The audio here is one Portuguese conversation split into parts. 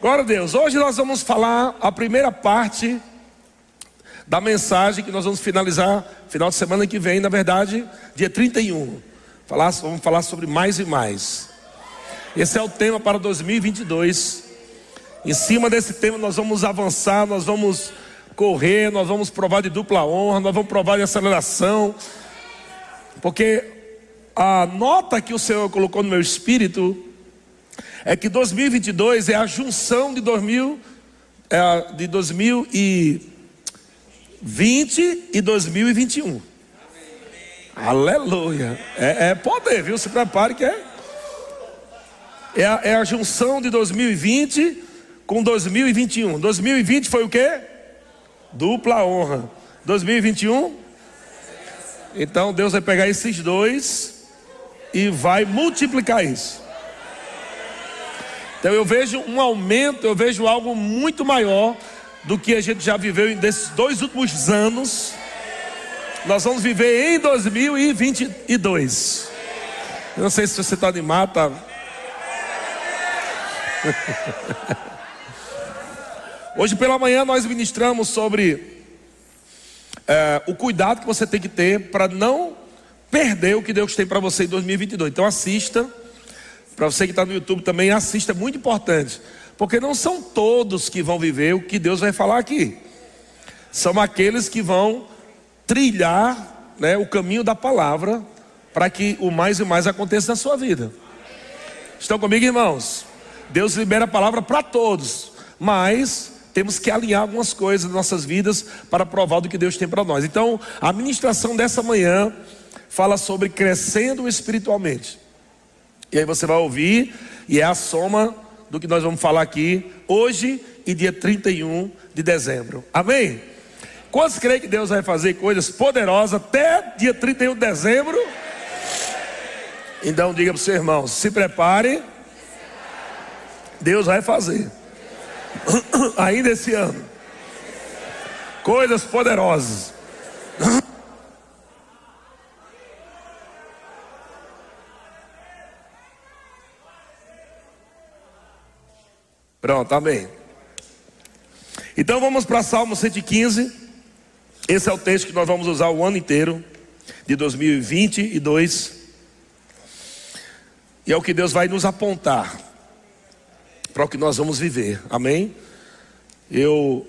Glória a Deus. Hoje nós vamos falar a primeira parte da mensagem que nós vamos finalizar final de semana que vem, na verdade, dia 31. Falar, vamos falar sobre mais e mais. Esse é o tema para 2022. Em cima desse tema nós vamos avançar, nós vamos correr, nós vamos provar de dupla honra, nós vamos provar de aceleração. Porque a nota que o Senhor colocou no meu espírito é que 2022 é a junção de 2000 é, de 2020 e 2021. Aleluia. É, é, poder, viu? Se prepare que é. É a, é a junção de 2020 com 2021. 2020 foi o quê? Dupla honra. 2021? Então Deus vai pegar esses dois e vai multiplicar isso. Então eu vejo um aumento, eu vejo algo muito maior do que a gente já viveu nesses dois últimos anos. Nós vamos viver em 2022. Eu não sei se você está animado, tá? Hoje pela manhã nós ministramos sobre é, o cuidado que você tem que ter para não perder o que Deus tem para você em 2022. Então assista para você que está no YouTube também, assista, é muito importante. Porque não são todos que vão viver o que Deus vai falar aqui. São aqueles que vão trilhar né, o caminho da palavra para que o mais e mais aconteça na sua vida. Estão comigo, irmãos? Deus libera a palavra para todos, mas temos que alinhar algumas coisas nas nossas vidas para provar do que Deus tem para nós. Então, a ministração dessa manhã fala sobre crescendo espiritualmente. E aí você vai ouvir, e é a soma do que nós vamos falar aqui hoje e dia 31 de dezembro. Amém? Quantos creem que Deus vai fazer coisas poderosas até dia 31 de dezembro? Então diga para o seu irmão: se prepare, Deus vai fazer, ainda esse ano, coisas poderosas. Pronto, amém. Então vamos para Salmo 115. Esse é o texto que nós vamos usar o ano inteiro de 2022. E é o que Deus vai nos apontar para o que nós vamos viver. Amém? Eu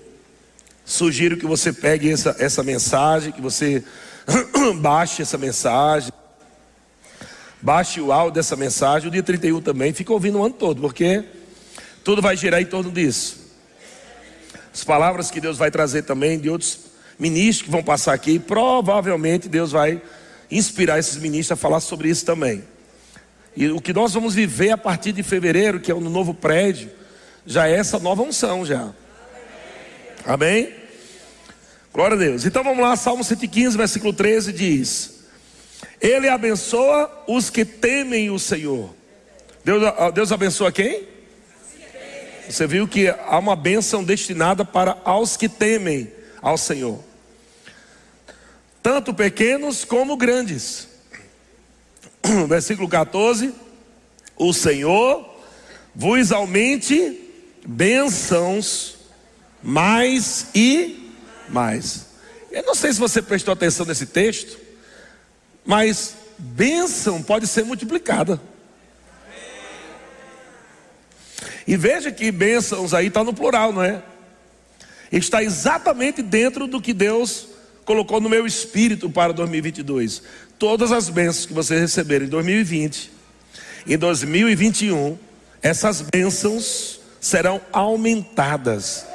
sugiro que você pegue essa, essa mensagem, que você baixe essa mensagem. Baixe o áudio dessa mensagem. O dia 31 também. Fica ouvindo o ano todo, porque tudo vai girar em torno disso. As palavras que Deus vai trazer também de outros ministros que vão passar aqui, provavelmente Deus vai inspirar esses ministros a falar sobre isso também. E o que nós vamos viver a partir de fevereiro, que é no novo prédio, já é essa nova unção já. Amém? Glória a Deus. Então vamos lá, Salmo 115, versículo 13 diz: Ele abençoa os que temem o Senhor. Deus, Deus abençoa quem? Você viu que há uma bênção destinada para aos que temem ao Senhor, tanto pequenos como grandes. Versículo 14: O Senhor vos aumente bênçãos mais e mais. Eu não sei se você prestou atenção nesse texto, mas bênção pode ser multiplicada. E veja que bênçãos aí está no plural, não é? Está exatamente dentro do que Deus colocou no meu espírito para 2022. Todas as bênçãos que vocês receberam em 2020, em 2021, essas bênçãos serão aumentadas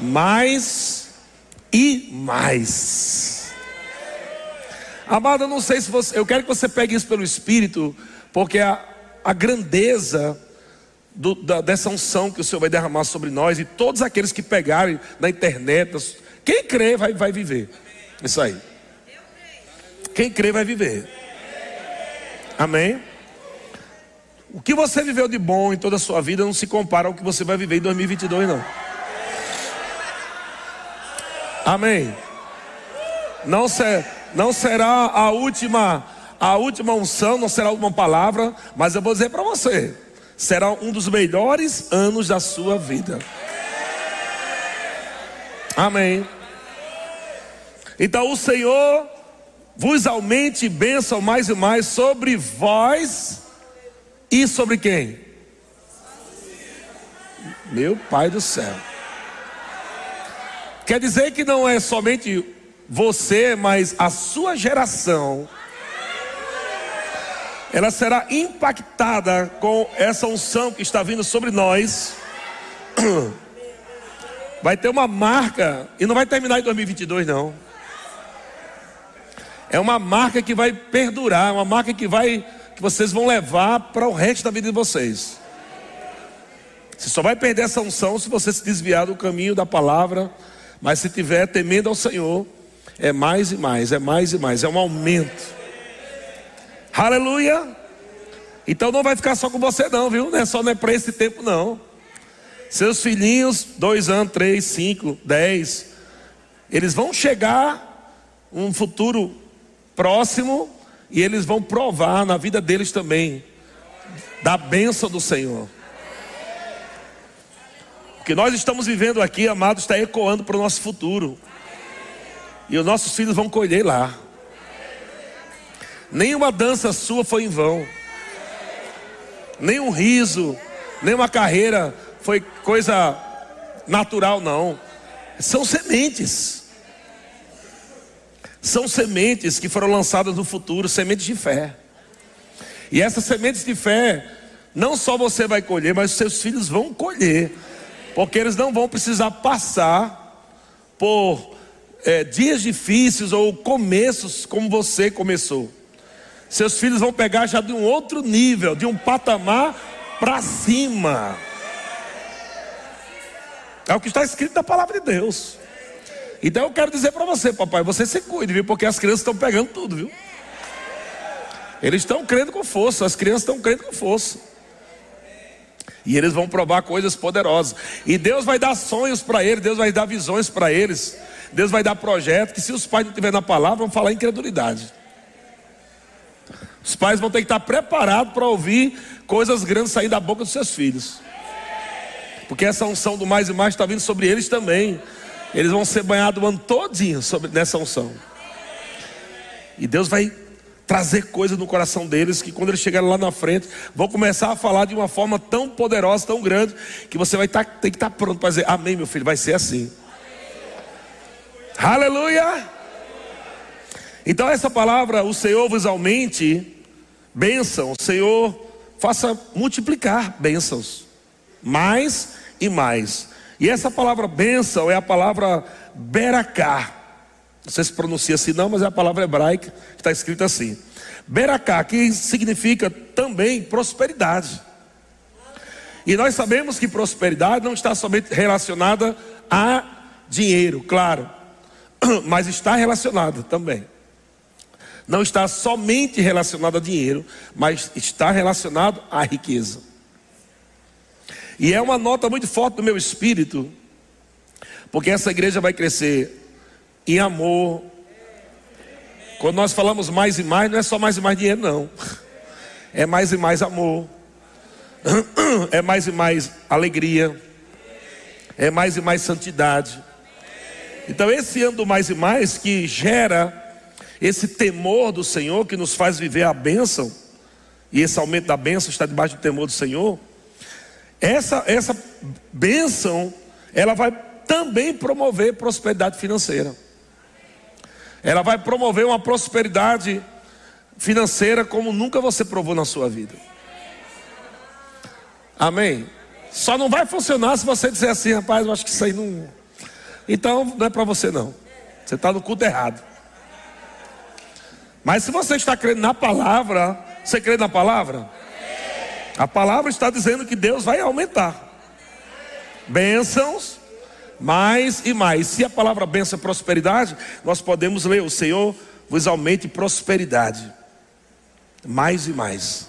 mais e mais. Amado, eu não sei se você, eu quero que você pegue isso pelo espírito, porque a, a grandeza do, da, dessa unção que o Senhor vai derramar sobre nós e todos aqueles que pegarem na internet, quem crê vai, vai viver. Isso aí. Quem crê vai viver. Amém? O que você viveu de bom em toda a sua vida não se compara ao que você vai viver em 2022, não. Amém. Não, ser, não será a última, a última unção, não será a última palavra, mas eu vou dizer para você será um dos melhores anos da sua vida. Amém. Então o Senhor vos aumente bênção mais e mais sobre vós e sobre quem? Meu Pai do céu. Quer dizer que não é somente você, mas a sua geração. Ela será impactada com essa unção que está vindo sobre nós. Vai ter uma marca e não vai terminar em 2022 não. É uma marca que vai perdurar, uma marca que vai que vocês vão levar para o resto da vida de vocês. Você só vai perder essa unção se você se desviar do caminho da palavra, mas se tiver temendo ao Senhor, é mais e mais, é mais e mais, é um aumento. Aleluia! Então não vai ficar só com você, não, viu? Não é só não é para esse tempo, não. Seus filhinhos, dois anos, três, cinco, dez, eles vão chegar um futuro próximo e eles vão provar na vida deles também da bênção do Senhor. O que nós estamos vivendo aqui, amados, está ecoando para o nosso futuro. E os nossos filhos vão colher lá. Nenhuma dança sua foi em vão. Nenhum riso, nenhuma carreira foi coisa natural, não. São sementes. São sementes que foram lançadas no futuro, sementes de fé. E essas sementes de fé, não só você vai colher, mas seus filhos vão colher porque eles não vão precisar passar por é, dias difíceis ou começos como você começou. Seus filhos vão pegar já de um outro nível, de um patamar para cima. É o que está escrito na palavra de Deus. Então eu quero dizer para você, papai, você se cuide, viu? Porque as crianças estão pegando tudo, viu? Eles estão crendo com força, as crianças estão crendo com força. E eles vão provar coisas poderosas. E Deus vai dar sonhos para eles, Deus vai dar visões para eles. Deus vai dar projetos que se os pais não tiverem na palavra, vão falar incredulidade. Os pais vão ter que estar preparados para ouvir coisas grandes sair da boca dos seus filhos. Porque essa unção do mais e mais está vindo sobre eles também. Eles vão ser banhados o ano todinho sobre, nessa unção. E Deus vai trazer coisas no coração deles que quando eles chegarem lá na frente, vão começar a falar de uma forma tão poderosa, tão grande, que você vai tá, tem que estar tá pronto para dizer: Amém, meu filho, vai ser assim. Aleluia! Então, essa palavra, o Senhor vos aumente bênção, o Senhor faça multiplicar bênçãos, mais e mais. E essa palavra bênção é a palavra beracá. Não sei se pronuncia assim, não, mas é a palavra hebraica que está escrita assim. Beracá, que significa também prosperidade. E nós sabemos que prosperidade não está somente relacionada a dinheiro, claro, mas está relacionada também. Não está somente relacionado a dinheiro, mas está relacionado à riqueza. E é uma nota muito forte do meu espírito, porque essa igreja vai crescer em amor. Quando nós falamos mais e mais, não é só mais e mais dinheiro, não. É mais e mais amor. É mais e mais alegria. É mais e mais santidade. Então, esse ano do mais e mais que gera esse temor do Senhor, que nos faz viver a bênção, e esse aumento da bênção está debaixo do temor do Senhor. Essa, essa bênção, ela vai também promover prosperidade financeira. Ela vai promover uma prosperidade financeira como nunca você provou na sua vida. Amém? Só não vai funcionar se você disser assim, rapaz, eu acho que isso aí não. Então não é para você não. Você está no culto errado. Mas se você está crendo na palavra, você crê na palavra? A palavra está dizendo que Deus vai aumentar bênçãos mais e mais. Se a palavra benção é prosperidade, nós podemos ler: O Senhor vos aumente prosperidade, mais e mais.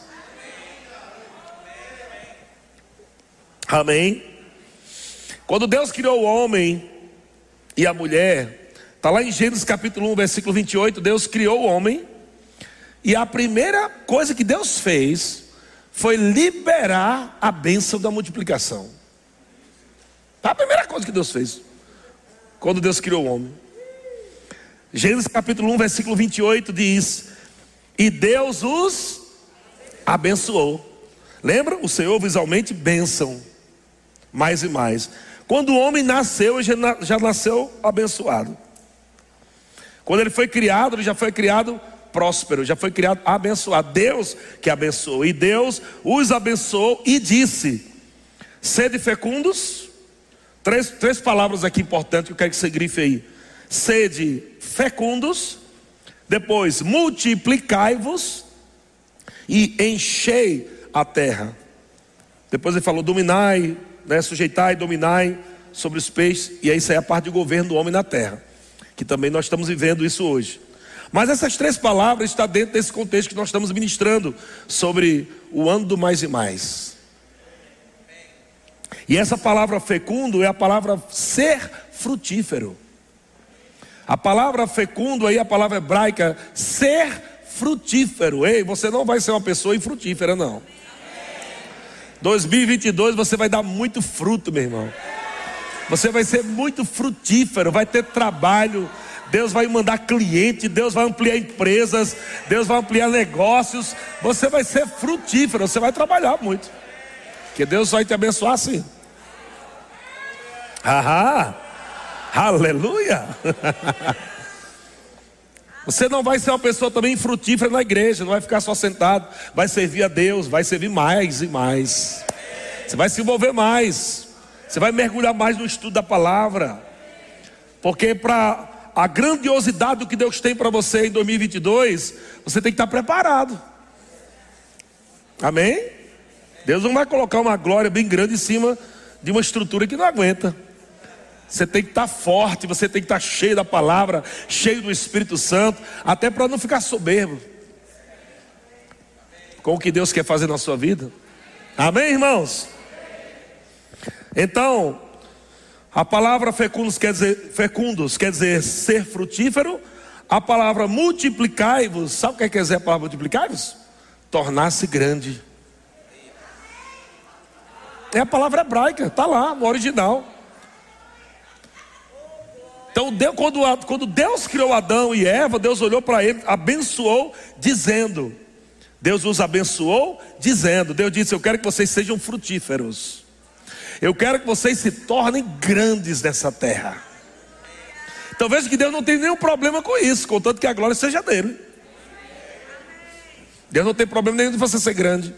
Amém. Quando Deus criou o homem e a mulher, está lá em Gênesis capítulo 1, versículo 28, Deus criou o homem, e a primeira coisa que Deus fez foi liberar a bênção da multiplicação. Tá a primeira coisa que Deus fez, quando Deus criou o homem. Gênesis capítulo 1, versículo 28 diz: E Deus os abençoou. Lembra? O Senhor visualmente bênção, mais e mais. Quando o homem nasceu, já, já nasceu abençoado. Quando ele foi criado, ele já foi criado próspero, já foi criado abençoado. Deus que abençoou. E Deus os abençoou e disse: sede fecundos. Três, três palavras aqui importantes que eu quero que você grife aí: sede fecundos. Depois, multiplicai-vos e enchei a terra. Depois ele falou: dominai, né, sujeitai, dominai sobre os peixes. E aí isso é a parte do governo do homem na terra. Que também nós estamos vivendo isso hoje. Mas essas três palavras estão dentro desse contexto que nós estamos ministrando sobre o ano do mais e mais. E essa palavra fecundo é a palavra ser frutífero. A palavra fecundo aí, a palavra hebraica, ser frutífero. Ei, você não vai ser uma pessoa infrutífera, não. 2022 você vai dar muito fruto, meu irmão. Você vai ser muito frutífero, vai ter trabalho, Deus vai mandar cliente, Deus vai ampliar empresas, Deus vai ampliar negócios. Você vai ser frutífero, você vai trabalhar muito. Que Deus vai te abençoar assim. Ahá, aleluia. Você não vai ser uma pessoa também frutífera na igreja, não vai ficar só sentado, vai servir a Deus, vai servir mais e mais. Você vai se envolver mais, você vai mergulhar mais no estudo da palavra, porque para a grandiosidade do que Deus tem para você em 2022, você tem que estar preparado. Amém? Deus não vai colocar uma glória bem grande em cima de uma estrutura que não aguenta. Você tem que estar forte, você tem que estar cheio da palavra, cheio do Espírito Santo, até para não ficar soberbo com o que Deus quer fazer na sua vida. Amém, irmãos? Então, a palavra fecundos quer dizer, fecundos quer dizer ser frutífero. A palavra multiplicai-vos, sabe o que quer dizer a palavra multiplicai-vos? Tornar-se grande. É a palavra hebraica, está lá no original. Então, Deus, quando, quando Deus criou Adão e Eva, Deus olhou para ele, abençoou, dizendo: Deus os abençoou, dizendo: Deus disse: Eu quero que vocês sejam frutíferos. Eu quero que vocês se tornem grandes nessa terra. Veja que Deus não tem nenhum problema com isso, contanto que a glória seja dele. Deus não tem problema nenhum de você ser grande.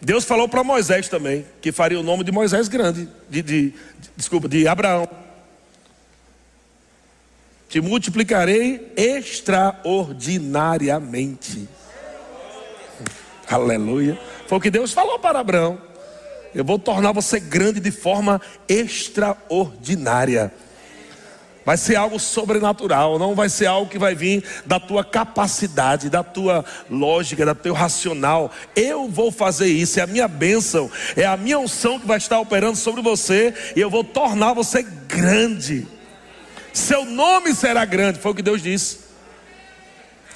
Deus falou para Moisés também que faria o nome de Moisés grande, de, de, de, desculpa, de Abraão. Te multiplicarei extraordinariamente. Aleluia. Foi o que Deus falou para Abraão. Eu vou tornar você grande de forma extraordinária. Vai ser algo sobrenatural, não vai ser algo que vai vir da tua capacidade, da tua lógica, da teu racional. Eu vou fazer isso, é a minha bênção, é a minha unção que vai estar operando sobre você e eu vou tornar você grande. Seu nome será grande, foi o que Deus disse.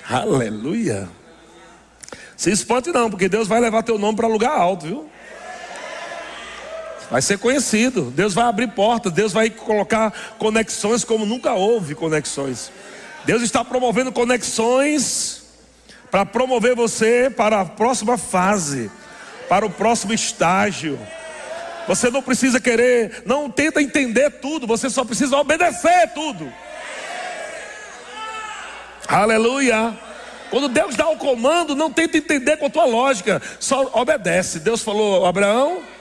Aleluia. Se espante não, porque Deus vai levar teu nome para lugar alto, viu? Vai ser conhecido. Deus vai abrir portas. Deus vai colocar conexões como nunca houve conexões. Deus está promovendo conexões para promover você para a próxima fase, para o próximo estágio. Você não precisa querer, não tenta entender tudo, você só precisa obedecer tudo. Aleluia. Quando Deus dá o comando, não tenta entender com a tua lógica, só obedece. Deus falou: Abraão,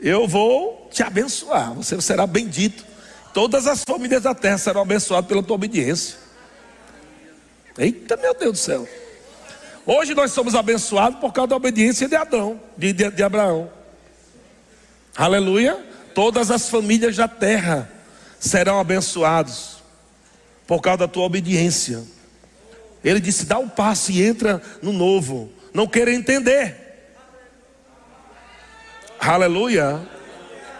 eu vou te abençoar, você será bendito. Todas as famílias da terra serão abençoadas pela tua obediência. Eita, meu Deus do céu. Hoje nós somos abençoados por causa da obediência de Adão, de, de, de Abraão. Aleluia. Todas as famílias da terra serão abençoados por causa da tua obediência. Ele disse: dá um passo e entra no novo. Não queira entender. Aleluia.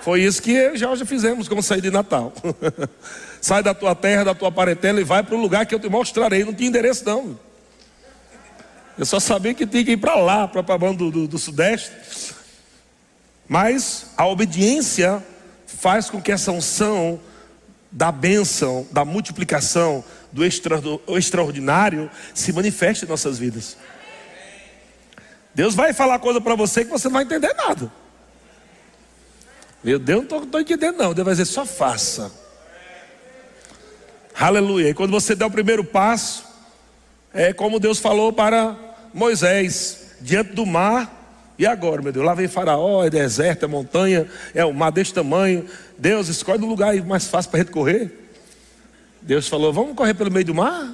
Foi isso que já já fizemos quando saí de Natal. Sai da tua terra, da tua parentela e vai para o lugar que eu te mostrarei. Não tinha endereço, não. Eu só sabia que tinha que ir para lá, para a banda do, do, do Sudeste. Mas a obediência faz com que essa unção da bênção, da multiplicação, do extra, do extraordinário se manifeste em nossas vidas. Deus vai falar coisa para você que você não vai entender nada. Meu Deus, não estou entendendo não. Deus vai dizer, só faça. Aleluia. E quando você der o primeiro passo, é como Deus falou para Moisés, diante do mar. E agora, meu Deus, lá vem Faraó, é deserto, é montanha, é o mar desse tamanho. Deus, escolhe um lugar mais fácil para a gente correr. Deus falou: Vamos correr pelo meio do mar?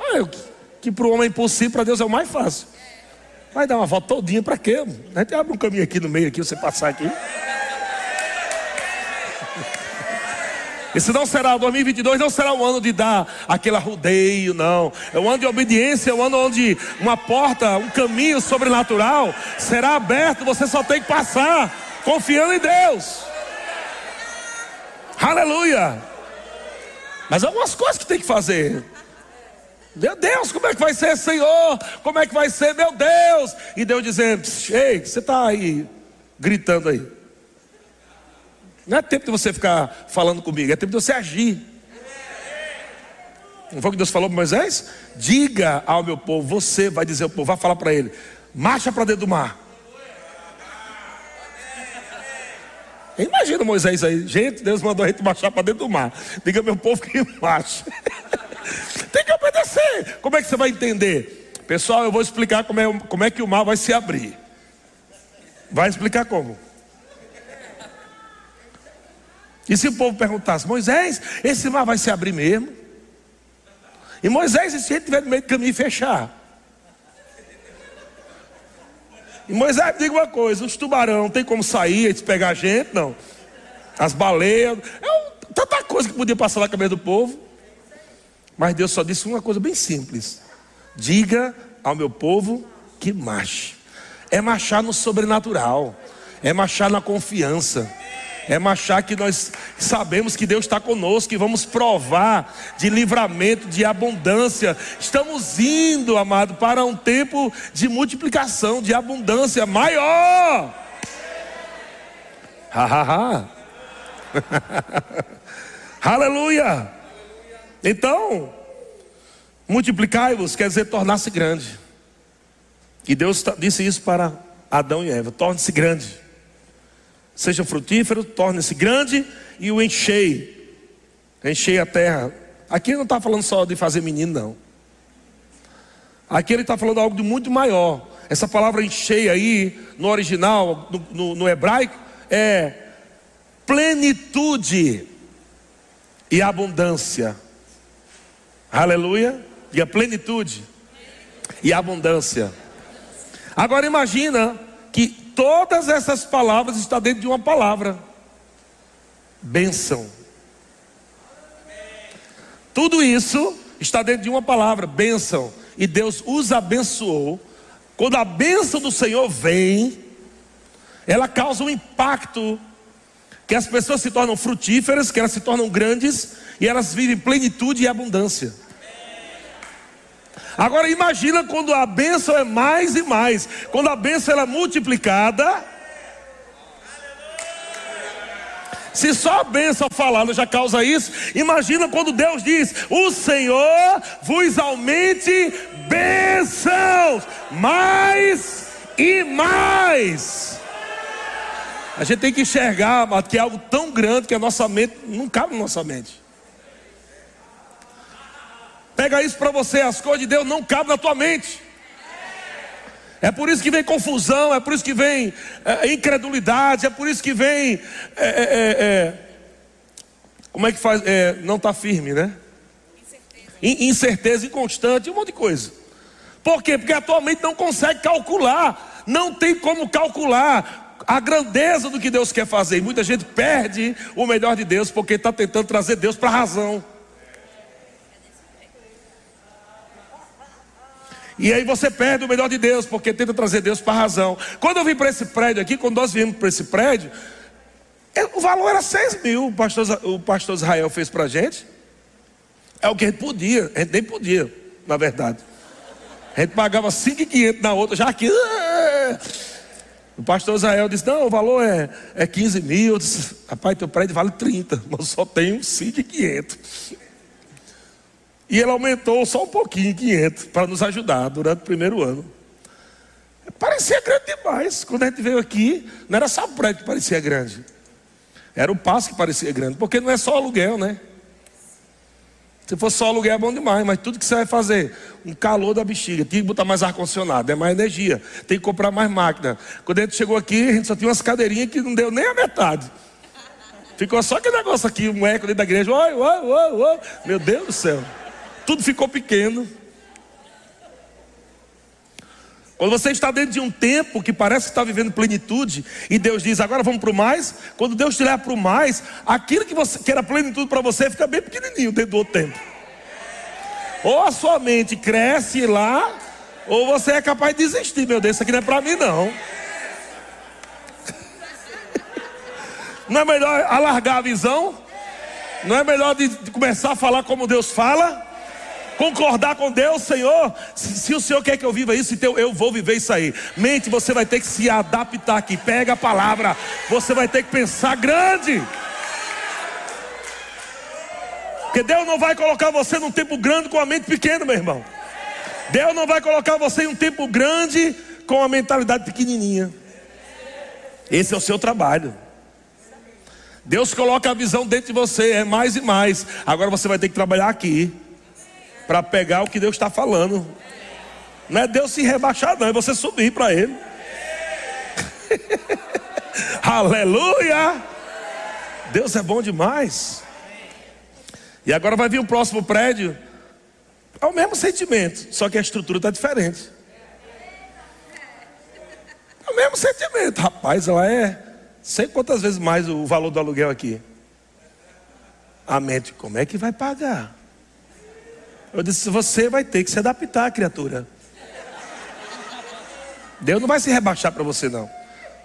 Ah, que para o homem é impossível, para Deus é o mais fácil. Vai dar uma volta todinha para quê? A gente abre um caminho aqui no meio, aqui, você passar aqui. Esse não será, 2022 não será um ano de dar aquele arrudeio, não. É um ano de obediência, é um ano onde uma porta, um caminho sobrenatural será aberto, você só tem que passar, confiando em Deus. Aleluia. Mas algumas coisas que tem que fazer. Meu Deus, como é que vai ser, Senhor? Como é que vai ser, meu Deus? E Deus dizendo: Ei, você está aí gritando aí. Não é tempo de você ficar falando comigo, é tempo de você agir. Não foi o que Deus falou para Moisés? Diga ao meu povo, você vai dizer ao povo, vai falar para ele, marcha para dentro do mar. Imagina Moisés aí, gente, Deus mandou a gente marchar para dentro do mar. Diga meu povo que marcha. Tem que obedecer. Como é que você vai entender? Pessoal, eu vou explicar como é, como é que o mar vai se abrir. Vai explicar como? E se o povo perguntasse, Moisés, esse mar vai se abrir mesmo? E Moisés, e se ele estiver no meio do caminho fechar? E Moisés, diga uma coisa: os tubarão tem como sair, eles pegar a gente? Não. As baleias, é tanta coisa que podia passar na cabeça do povo. Mas Deus só disse uma coisa bem simples: diga ao meu povo que marche. É marchar no sobrenatural, é marchar na confiança é marchar que nós sabemos que Deus está conosco e vamos provar de livramento, de abundância. Estamos indo, amado, para um tempo de multiplicação, de abundância maior. Ha, ha, ha. Aleluia. Então, multiplicai-vos quer dizer tornar-se grande. E Deus disse isso para Adão e Eva: torne-se grande. Seja frutífero, torne-se grande e o enchei. Enchei a terra. Aqui ele não está falando só de fazer menino, não. Aqui ele está falando algo de muito maior. Essa palavra enchei aí, no original, no, no, no hebraico, é plenitude e abundância. Aleluia. E a plenitude e abundância. Agora imagina que todas essas palavras estão dentro de uma palavra: bênção. Tudo isso está dentro de uma palavra, bênção. E Deus os abençoou. Quando a bênção do Senhor vem, ela causa um impacto que as pessoas se tornam frutíferas, que elas se tornam grandes e elas vivem plenitude e abundância. Agora imagina quando a bênção é mais e mais, quando a bênção é multiplicada. Se só a bênção falada já causa isso, imagina quando Deus diz: O Senhor vos aumente bênçãos, mais e mais. A gente tem que enxergar, que é algo tão grande que a nossa mente não cabe na nossa mente. Pega isso para você, as coisas de Deus não cabem na tua mente. É por isso que vem confusão, é por isso que vem é, incredulidade, é por isso que vem. É, é, é, é como é que faz? É, não está firme, né? Incerteza. Incerteza inconstante, um monte de coisa. Por quê? Porque a tua mente não consegue calcular, não tem como calcular a grandeza do que Deus quer fazer. E muita gente perde o melhor de Deus porque está tentando trazer Deus para a razão. E aí você perde o melhor de Deus, porque tenta trazer Deus para a razão. Quando eu vim para esse prédio aqui, quando nós viemos para esse prédio, o valor era 6 mil, o pastor, o pastor Israel fez para a gente. É o que a gente podia, a gente nem podia, na verdade. A gente pagava 5,500 na outra, já aqui. Ah! O pastor Israel disse: Não, o valor é, é 15 mil. Eu disse: Rapaz, teu prédio vale 30, mas só tenho 5,500. E ele aumentou só um pouquinho, 500, para nos ajudar durante o primeiro ano. Parecia grande demais. Quando a gente veio aqui, não era só o prédio que parecia grande. Era o passo que parecia grande. Porque não é só aluguel, né? Se fosse só aluguel é bom demais, mas tudo que você vai fazer, um calor da bexiga, tem que botar mais ar-condicionado, é mais energia, tem que comprar mais máquina. Quando a gente chegou aqui, a gente só tinha umas cadeirinhas que não deu nem a metade. Ficou só aquele negócio aqui, um eco dentro da igreja. Oi, oi, oi, oi. Meu Deus do céu. Tudo ficou pequeno. Quando você está dentro de um tempo que parece que está vivendo plenitude, e Deus diz, agora vamos para o mais, quando Deus te leva para o mais, aquilo que, você, que era plenitude para você fica bem pequenininho dentro do outro tempo. Ou a sua mente cresce lá, ou você é capaz de desistir, meu Deus, isso aqui não é para mim não. Não é melhor alargar a visão? Não é melhor de, de começar a falar como Deus fala? Concordar com Deus, Senhor. Se, se, o Senhor quer que eu viva isso, então eu vou viver isso aí. Mente, você vai ter que se adaptar aqui. Pega a palavra, você vai ter que pensar grande. Porque Deus não vai colocar você num tempo grande com a mente pequena, meu irmão. Deus não vai colocar você em um tempo grande com a mentalidade pequenininha. Esse é o seu trabalho. Deus coloca a visão dentro de você, é mais e mais. Agora você vai ter que trabalhar aqui para pegar o que Deus está falando. Não é Deus se rebaixar, não, é você subir para Ele. Aleluia! Deus é bom demais. E agora vai vir o próximo prédio. É o mesmo sentimento, só que a estrutura está diferente. É o mesmo sentimento, rapaz, ela é sei quantas vezes mais o valor do aluguel aqui. A mente, como é que vai pagar? Eu disse: Você vai ter que se adaptar, criatura. Deus não vai se rebaixar para você, não.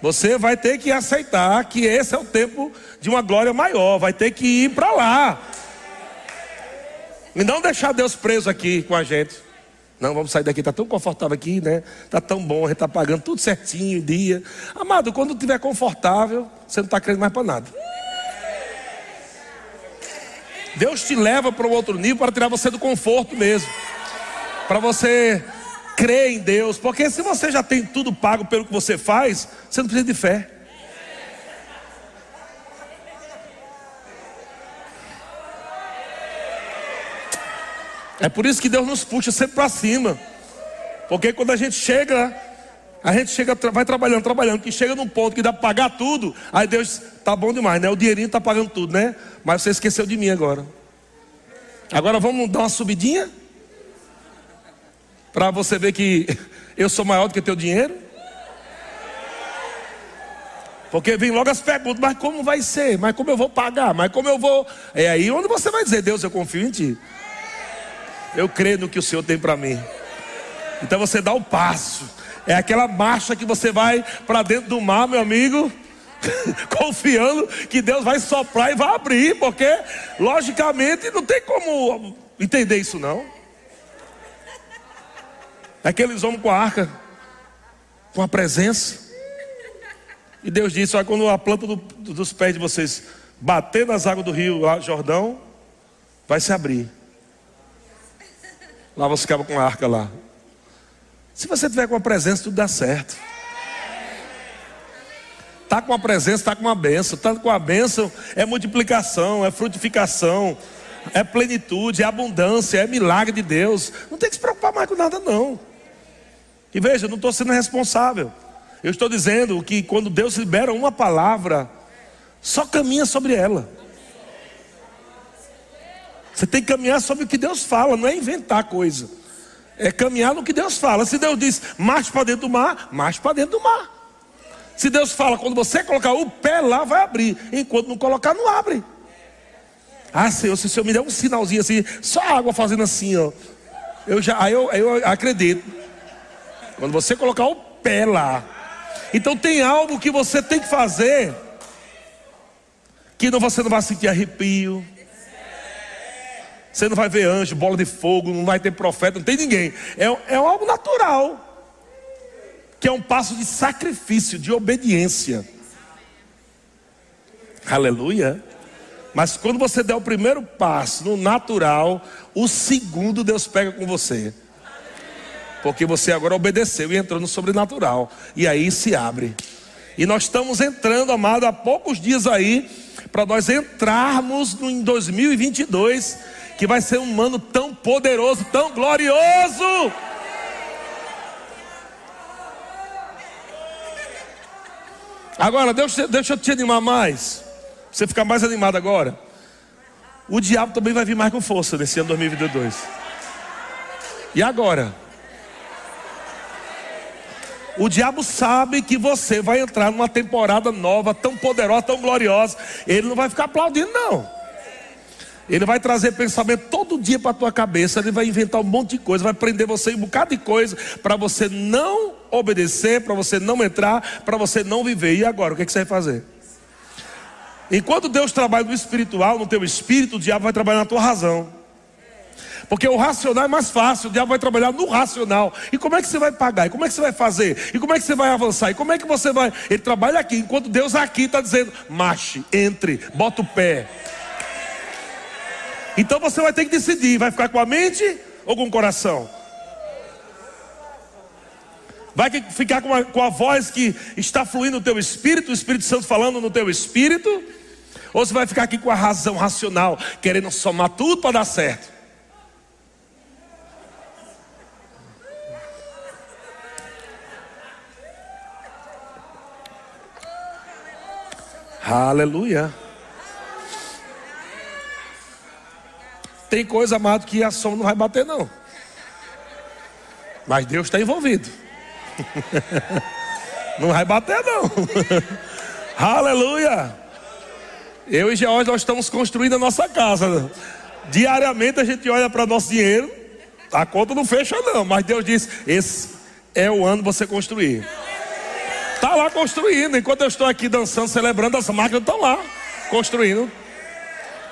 Você vai ter que aceitar que esse é o tempo de uma glória maior. Vai ter que ir para lá. E não deixar Deus preso aqui com a gente. Não, vamos sair daqui, está tão confortável aqui, né? Está tão bom, a gente está pagando tudo certinho, dia. Amado, quando estiver confortável, você não está crendo mais para nada. Deus te leva para um outro nível para tirar você do conforto mesmo. Para você crer em Deus. Porque se você já tem tudo pago pelo que você faz, você não precisa de fé. É por isso que Deus nos puxa sempre para cima. Porque quando a gente chega, a gente chega, vai trabalhando, trabalhando, que chega num ponto que dá para pagar tudo, aí Deus tá bom demais, né? O dinheirinho está pagando tudo, né? Mas você esqueceu de mim agora. Agora vamos dar uma subidinha? Para você ver que eu sou maior do que teu dinheiro? Porque vem logo as perguntas, mas como vai ser? Mas como eu vou pagar? Mas como eu vou. É aí onde você vai dizer, Deus, eu confio em ti. Eu creio no que o Senhor tem para mim. Então você dá o passo. É aquela marcha que você vai para dentro do mar, meu amigo. confiando que Deus vai soprar e vai abrir, porque logicamente não tem como entender isso não. Aqueles homens com a arca, com a presença. E Deus disse: olha, quando a planta do, dos pés de vocês bater nas águas do rio Jordão, vai se abrir. Lá você ficava com a arca lá. Se você tiver com a presença, tudo dá certo. Está com a presença, está com a benção. Está com a benção é multiplicação, é frutificação, é plenitude, é abundância, é milagre de Deus. Não tem que se preocupar mais com nada, não. E veja, eu não estou sendo responsável. Eu estou dizendo que quando Deus libera uma palavra, só caminha sobre ela. Você tem que caminhar sobre o que Deus fala, não é inventar coisa. É caminhar no que Deus fala. Se Deus diz marche para dentro do mar, marche para dentro do mar. Se Deus fala, quando você colocar o pé lá, vai abrir. Enquanto não colocar, não abre. Ah, Senhor, se o Senhor me der um sinalzinho assim, só água fazendo assim, ó. Eu já, aí eu, eu acredito. Quando você colocar o pé lá. Então tem algo que você tem que fazer. Que não, você não vai sentir arrepio. Você não vai ver anjo, bola de fogo, não vai ter profeta, não tem ninguém. É, é algo natural. Que é um passo de sacrifício, de obediência. Aleluia. Mas quando você der o primeiro passo no natural, o segundo Deus pega com você. Porque você agora obedeceu e entrou no sobrenatural. E aí se abre. E nós estamos entrando, amado, há poucos dias aí, para nós entrarmos em 2022, que vai ser um ano tão poderoso, tão glorioso. Agora, deixa, deixa eu te animar mais. Você ficar mais animado agora. O diabo também vai vir mais com força nesse ano 2022. E agora? O diabo sabe que você vai entrar numa temporada nova, tão poderosa, tão gloriosa. Ele não vai ficar aplaudindo, não. Ele vai trazer pensamento todo dia para a tua cabeça. Ele vai inventar um monte de coisa, vai prender você em um bocado de coisa para você não obedecer, para você não entrar, para você não viver. E agora, o que, é que você vai fazer? Enquanto Deus trabalha no espiritual, no teu espírito, o diabo vai trabalhar na tua razão. Porque o racional é mais fácil, o diabo vai trabalhar no racional. E como é que você vai pagar? E como é que você vai fazer? E como é que você vai avançar? E como é que você vai. Ele trabalha aqui, enquanto Deus aqui está dizendo: marche, entre, bota o pé. Então você vai ter que decidir: vai ficar com a mente ou com o coração? Vai ficar com a, com a voz que está fluindo no teu espírito, o Espírito Santo falando no teu espírito? Ou você vai ficar aqui com a razão racional, querendo somar tudo para dar certo? Aleluia. Tem coisa, amado, que a soma não vai bater, não. Mas Deus está envolvido. Não vai bater, não. Aleluia. Eu e George, nós estamos construindo a nossa casa. Diariamente a gente olha para nosso dinheiro, a conta não fecha, não. Mas Deus diz: esse é o ano você construir. Está lá construindo. Enquanto eu estou aqui dançando, celebrando, as máquinas estão lá construindo.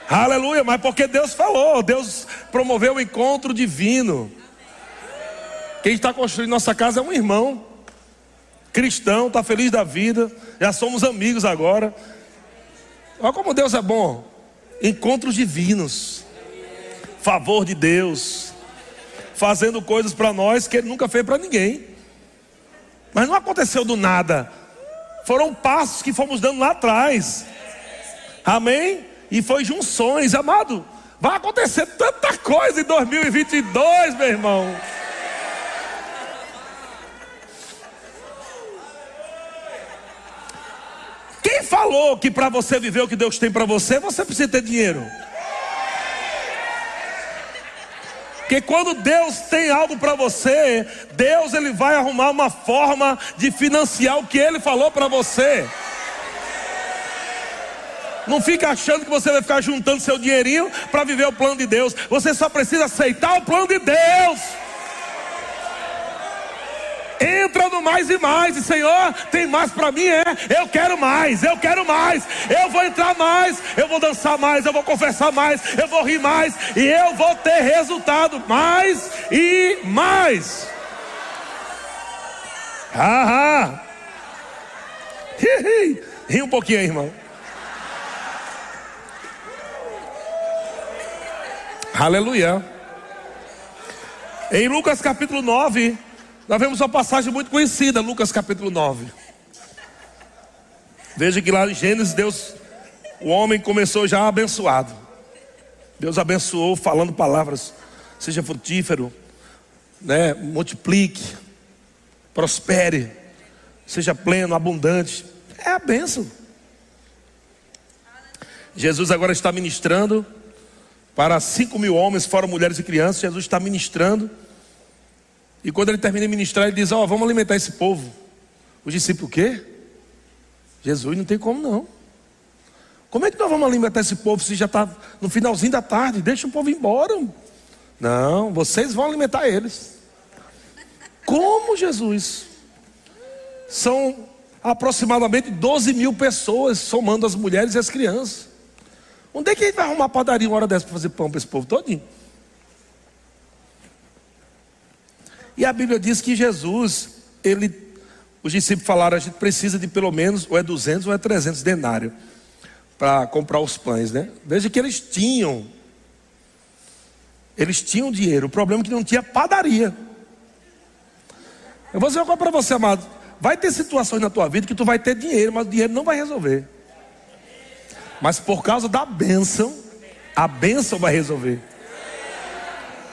Aleluia, mas porque Deus falou, Deus promoveu o encontro divino. Quem está construindo nossa casa é um irmão, cristão, está feliz da vida, já somos amigos agora. Olha como Deus é bom. Encontros divinos, favor de Deus, fazendo coisas para nós que Ele nunca fez para ninguém. Mas não aconteceu do nada, foram passos que fomos dando lá atrás. Amém? E foi junções, amado. Vai acontecer tanta coisa em 2022, meu irmão. Quem falou que para você viver o que Deus tem para você, você precisa ter dinheiro? Porque quando Deus tem algo para você, Deus ele vai arrumar uma forma de financiar o que ele falou para você. Não fica achando que você vai ficar juntando seu dinheirinho para viver o plano de Deus. Você só precisa aceitar o plano de Deus. Entra no mais e mais, e Senhor, tem mais para mim, é. Eu quero mais, eu quero mais, eu vou entrar mais, eu vou dançar mais, eu vou confessar mais, eu vou rir mais, e eu vou ter resultado mais e mais. Aham. Ri um pouquinho aí, irmão. Aleluia. Em Lucas capítulo 9, nós vemos uma passagem muito conhecida, Lucas capítulo 9. Veja que lá em Gênesis, Deus, o homem começou já abençoado. Deus abençoou falando palavras, seja frutífero, né, multiplique, prospere, seja pleno, abundante. É a bênção. Jesus agora está ministrando para cinco mil homens, fora mulheres e crianças. Jesus está ministrando. E quando ele termina de ministrar, ele diz: Ó, oh, vamos alimentar esse povo. Os discípulos, o quê? Jesus não tem como não. Como é que nós vamos alimentar esse povo se já está no finalzinho da tarde? Deixa o povo embora. Não, vocês vão alimentar eles. Como Jesus? São aproximadamente 12 mil pessoas, somando as mulheres e as crianças. Onde é que a gente vai arrumar padaria uma hora dessa para fazer pão para esse povo todinho? E a Bíblia diz que Jesus, ele, os discípulos falaram, a gente precisa de pelo menos, ou é 200 ou é 300 denários para comprar os pães, né? Veja que eles tinham, eles tinham dinheiro, o problema é que não tinha padaria. Eu vou dizer uma coisa para você, amado, vai ter situações na tua vida que tu vai ter dinheiro, mas o dinheiro não vai resolver. Mas por causa da bênção, a bênção vai resolver.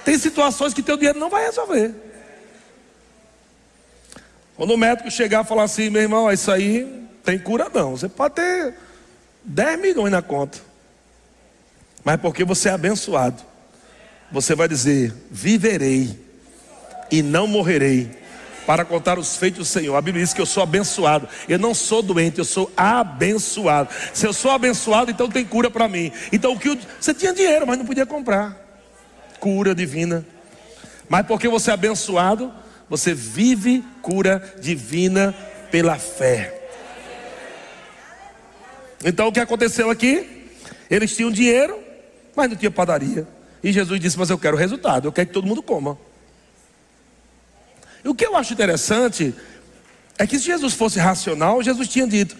Tem situações que teu dinheiro não vai resolver. Quando o médico chegar e falar assim, meu irmão, isso aí tem cura não. Você pode ter 10 milhões na conta. Mas porque você é abençoado, você vai dizer: viverei e não morrerei para contar os feitos do Senhor. A Bíblia diz que eu sou abençoado. Eu não sou doente, eu sou abençoado. Se eu sou abençoado, então tem cura para mim. Então o que eu... você tinha dinheiro, mas não podia comprar cura divina. Mas porque você é abençoado, você vive cura divina pela fé. Então o que aconteceu aqui? Eles tinham dinheiro, mas não tinha padaria. E Jesus disse: Mas eu quero resultado, eu quero que todo mundo coma. O que eu acho interessante é que se Jesus fosse racional, Jesus tinha dito: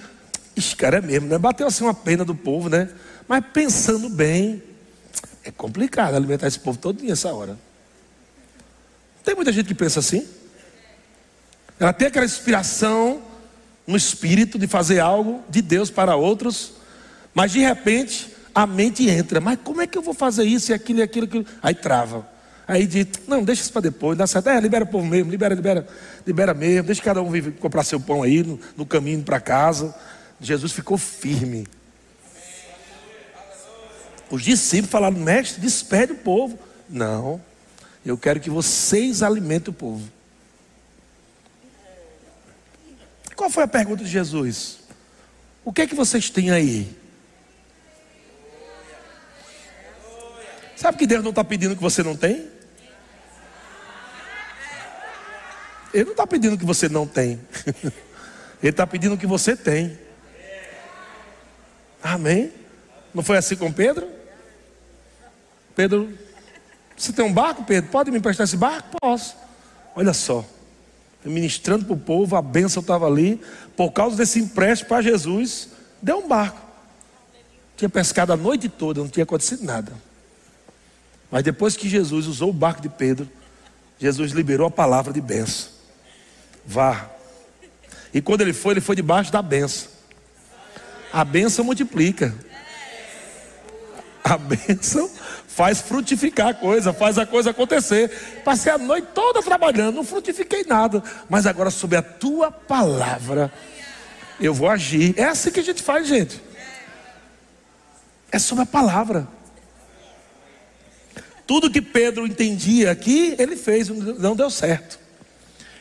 Ixi, cara, é mesmo, né? Bateu assim uma pena do povo, né? Mas pensando bem, é complicado alimentar esse povo todo dia essa hora. Tem muita gente que pensa assim. Ela tem aquela inspiração no espírito de fazer algo de Deus para outros, mas de repente a mente entra. Mas como é que eu vou fazer isso e aquilo e aquilo, aquilo? Aí trava. Aí diz, não, deixa isso para depois, dá certo. É, libera o povo mesmo, libera, libera, libera mesmo, deixa cada um comprar seu pão aí no, no caminho para casa. Jesus ficou firme. Os discípulos falaram, mestre, despede o povo. Não, eu quero que vocês alimentem o povo. Qual foi a pergunta de Jesus? O que é que vocês têm aí? Sabe que Deus não está pedindo que você não tem? Ele não está pedindo que você não tem. Ele está pedindo que você tem. Amém? Não foi assim com Pedro? Pedro, você tem um barco, Pedro? Pode me emprestar esse barco? Posso. Olha só ministrando para o povo, a bênção estava ali. Por causa desse empréstimo para Jesus, deu um barco. Tinha pescado a noite toda, não tinha acontecido nada. Mas depois que Jesus usou o barco de Pedro, Jesus liberou a palavra de bênção. Vá. E quando ele foi, ele foi debaixo da bênção. A bênção multiplica. A bênção faz frutificar a coisa, faz a coisa acontecer. Passei a noite toda trabalhando, não frutifiquei nada, mas agora sob a tua palavra eu vou agir. É assim que a gente faz, gente. É sobre a palavra. Tudo que Pedro entendia aqui, ele fez, não deu certo.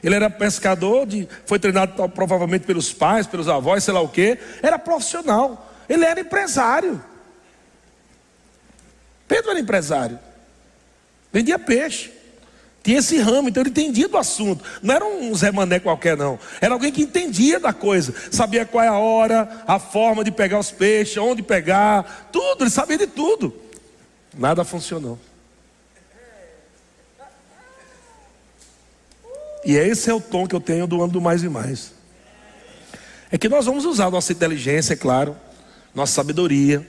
Ele era pescador, de, foi treinado provavelmente pelos pais, pelos avós, sei lá o que. Era profissional. Ele era empresário. Pedro era empresário, vendia peixe, tinha esse ramo, então ele entendia do assunto. Não era um Zé Mané qualquer, não. Era alguém que entendia da coisa, sabia qual é a hora, a forma de pegar os peixes, onde pegar, tudo, ele sabia de tudo. Nada funcionou. E esse é o tom que eu tenho do ano do mais e mais. É que nós vamos usar nossa inteligência, é claro, nossa sabedoria,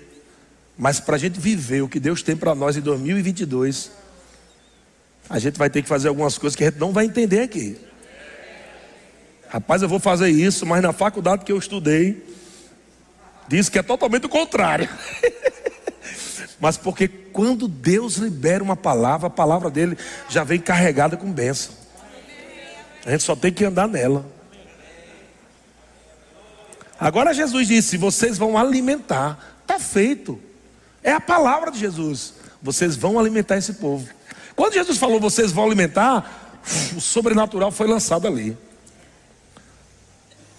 mas para a gente viver o que Deus tem para nós em 2022, a gente vai ter que fazer algumas coisas que a gente não vai entender aqui. Rapaz, eu vou fazer isso, mas na faculdade que eu estudei, diz que é totalmente o contrário. mas porque quando Deus libera uma palavra, a palavra dele já vem carregada com bênção. A gente só tem que andar nela. Agora Jesus disse: vocês vão alimentar, está feito. É a palavra de Jesus. Vocês vão alimentar esse povo. Quando Jesus falou, vocês vão alimentar, o sobrenatural foi lançado ali.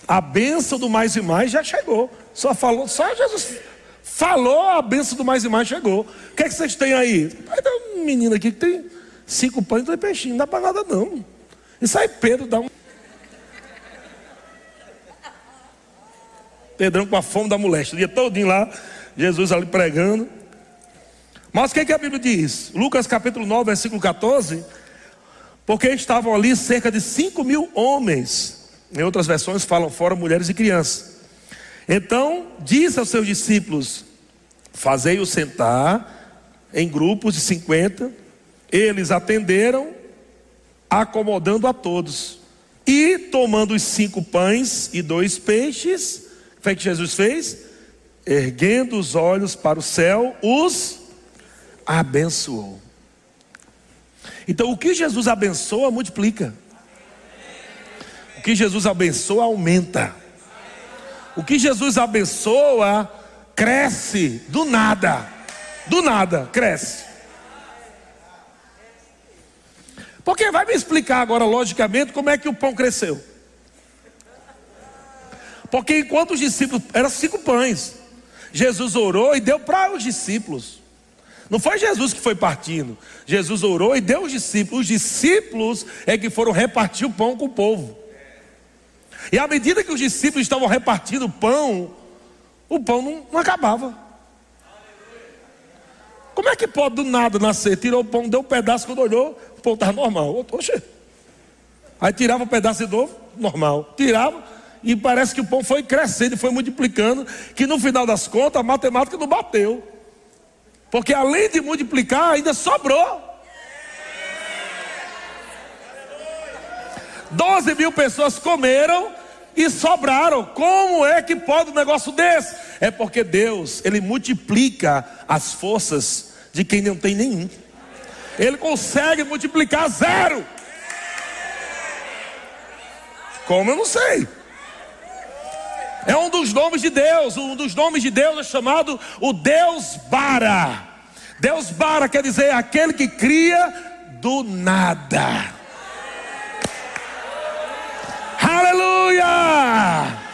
A benção do mais e mais já chegou. Só falou, só Jesus falou, a benção do mais e mais chegou. O que é que vocês têm aí? Vai ter um menino aqui que tem cinco pães e dois peixinhos. Não dá para nada não. Isso aí Pedro dá um. Pedrão com a fome da moléstia. O dia todinho lá, Jesus ali pregando. Mas o que, que a Bíblia diz? Lucas capítulo 9, versículo 14. Porque estavam ali cerca de 5 mil homens. Em outras versões falam fora mulheres e crianças. Então disse aos seus discípulos: Fazei-o sentar em grupos de 50. Eles atenderam, acomodando a todos. E tomando os cinco pães e dois peixes, é que Jesus fez? Erguendo os olhos para o céu, os abençoou. Então, o que Jesus abençoa, multiplica. O que Jesus abençoa, aumenta. O que Jesus abençoa, cresce do nada. Do nada, cresce. Porque vai me explicar agora, logicamente, como é que o pão cresceu. Porque enquanto os discípulos, eram cinco pães, Jesus orou e deu para os discípulos. Não foi Jesus que foi partindo. Jesus orou e deu os discípulos. Os discípulos é que foram repartir o pão com o povo. E à medida que os discípulos estavam repartindo o pão, o pão não, não acabava. Como é que pode do nada nascer? Tirou o pão, deu um pedaço, quando olhou, o pão estava normal. Aí tirava um pedaço de novo, normal. Tirava, e parece que o pão foi crescendo e foi multiplicando, que no final das contas a matemática não bateu. Porque além de multiplicar, ainda sobrou. 12 mil pessoas comeram e sobraram. Como é que pode um negócio desse? É porque Deus, Ele multiplica as forças de quem não tem nenhum. Ele consegue multiplicar zero. Como eu não sei. É um dos nomes de Deus. Um dos nomes de Deus é chamado o Deus Bara. Deus Bara quer dizer aquele que cria do nada. Aleluia!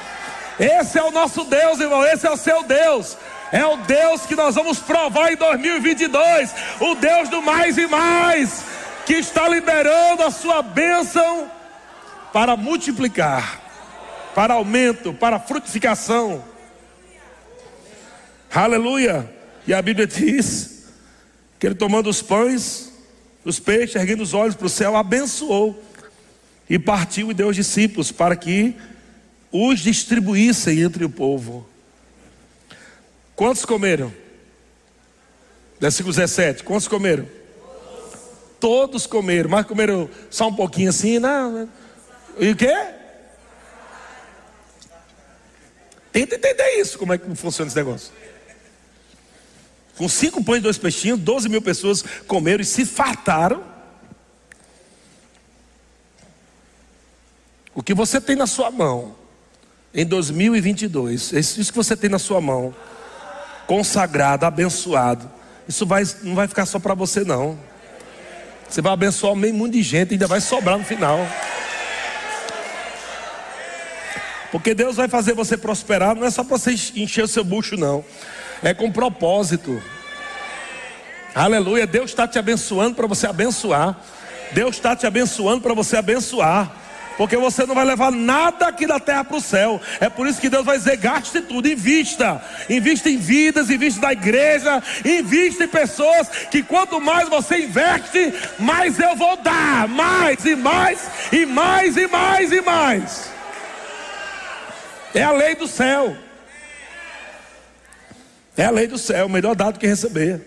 Esse é o nosso Deus, irmão. Esse é o seu Deus. É o Deus que nós vamos provar em 2022. O Deus do mais e mais. Que está liberando a sua bênção para multiplicar para aumento, para frutificação. Aleluia. E a Bíblia diz que ele tomando os pães, os peixes, erguendo os olhos para o céu, abençoou e partiu e deu aos discípulos para que os distribuíssem entre o povo. Quantos comeram? Versículo 17. Quantos comeram? Todos comeram, mas comeram só um pouquinho assim, não. E o quê? Tenta entender isso, como é que funciona esse negócio. Com cinco pães e dois peixinhos, 12 mil pessoas comeram e se fartaram. O que você tem na sua mão em 2022, isso que você tem na sua mão, consagrado, abençoado, isso vai, não vai ficar só para você, não. Você vai abençoar meio mundo de gente, ainda vai sobrar no final. Porque Deus vai fazer você prosperar, não é só para você encher o seu bucho, não. É com propósito. Aleluia. Deus está te abençoando para você abençoar. Deus está te abençoando para você abençoar. Porque você não vai levar nada aqui da terra para o céu. É por isso que Deus vai dizer: gaste tudo, invista. Invista em vidas, invista na igreja, invista em pessoas. Que quanto mais você investe, mais eu vou dar. Mais e mais, e mais e mais e mais. É a lei do céu. É a lei do céu, melhor dado que receber.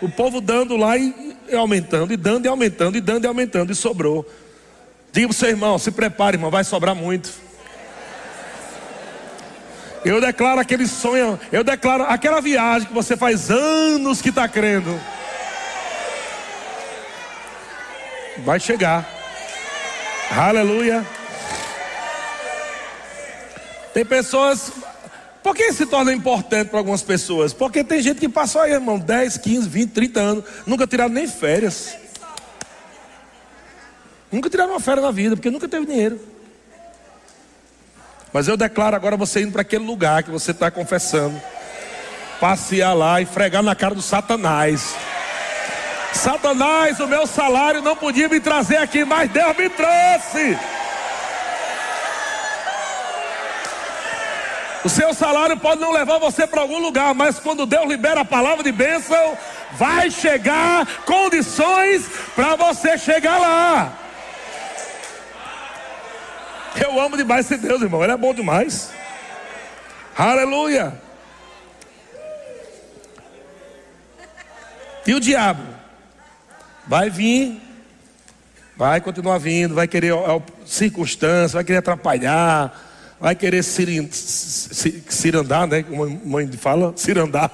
O povo dando lá e aumentando, e dando e aumentando, e dando e aumentando, e sobrou. Diga para o seu irmão, se prepare, irmão, vai sobrar muito. Eu declaro aquele sonho, eu declaro aquela viagem que você faz anos que está crendo. Vai chegar. Aleluia. Tem pessoas. Por que se torna importante para algumas pessoas? Porque tem gente que passou aí, irmão, 10, 15, 20, 30 anos, nunca tiraram nem férias. Nunca tiraram uma férias na vida, porque nunca teve dinheiro. Mas eu declaro agora você indo para aquele lugar que você está confessando. Passear lá e fregar na cara do Satanás. Satanás, o meu salário não podia me trazer aqui, mas Deus me trouxe. O seu salário pode não levar você para algum lugar, mas quando Deus libera a palavra de bênção, vai chegar condições para você chegar lá. Eu amo demais esse Deus, irmão. Ele é bom demais. Aleluia. E o diabo? Vai vir, vai continuar vindo, vai querer circunstância, vai querer atrapalhar vai querer cirandar, né? Como a mãe fala, cirandar.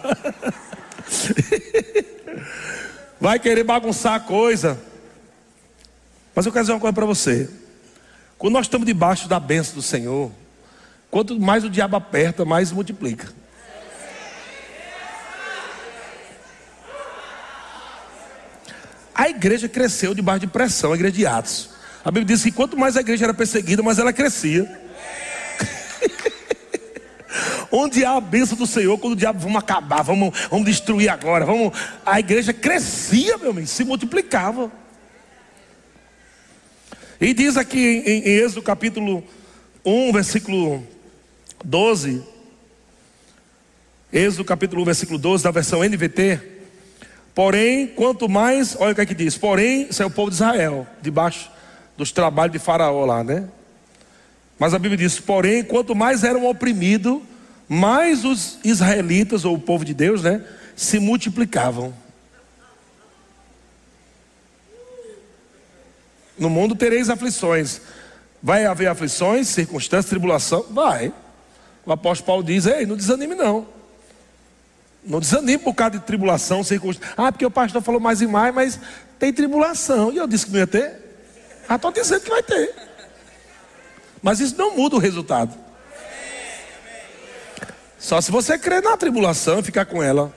vai querer bagunçar a coisa. Mas eu quero dizer uma coisa para você. Quando nós estamos debaixo da bênção do Senhor, quanto mais o diabo aperta, mais multiplica. A igreja cresceu debaixo de pressão, a igreja de Atos. A Bíblia diz que quanto mais a igreja era perseguida, mais ela crescia. Onde há a bênção do Senhor, quando o diabo vamos acabar, vamos, vamos destruir agora, vamos. A igreja crescia, meu amigo, se multiplicava. E diz aqui em, em Êxodo capítulo 1, versículo 12. Êxodo capítulo 1, versículo 12, da versão NVT. Porém, quanto mais, olha o que é que diz: porém, isso é o povo de Israel, debaixo dos trabalhos de Faraó lá, né? Mas a Bíblia diz: porém, quanto mais eram oprimidos, mais os israelitas, ou o povo de Deus, né, se multiplicavam. No mundo tereis aflições. Vai haver aflições, circunstâncias, tribulação? Vai. O apóstolo Paulo diz: Ei, não desanime não. Não desanime por causa de tribulação, circunstância. Ah, porque o pastor falou mais e mais, mas tem tribulação. E eu disse que não ia ter? Ah, estou dizendo que vai ter. Mas isso não muda o resultado. Só se você crer na tribulação e ficar com ela.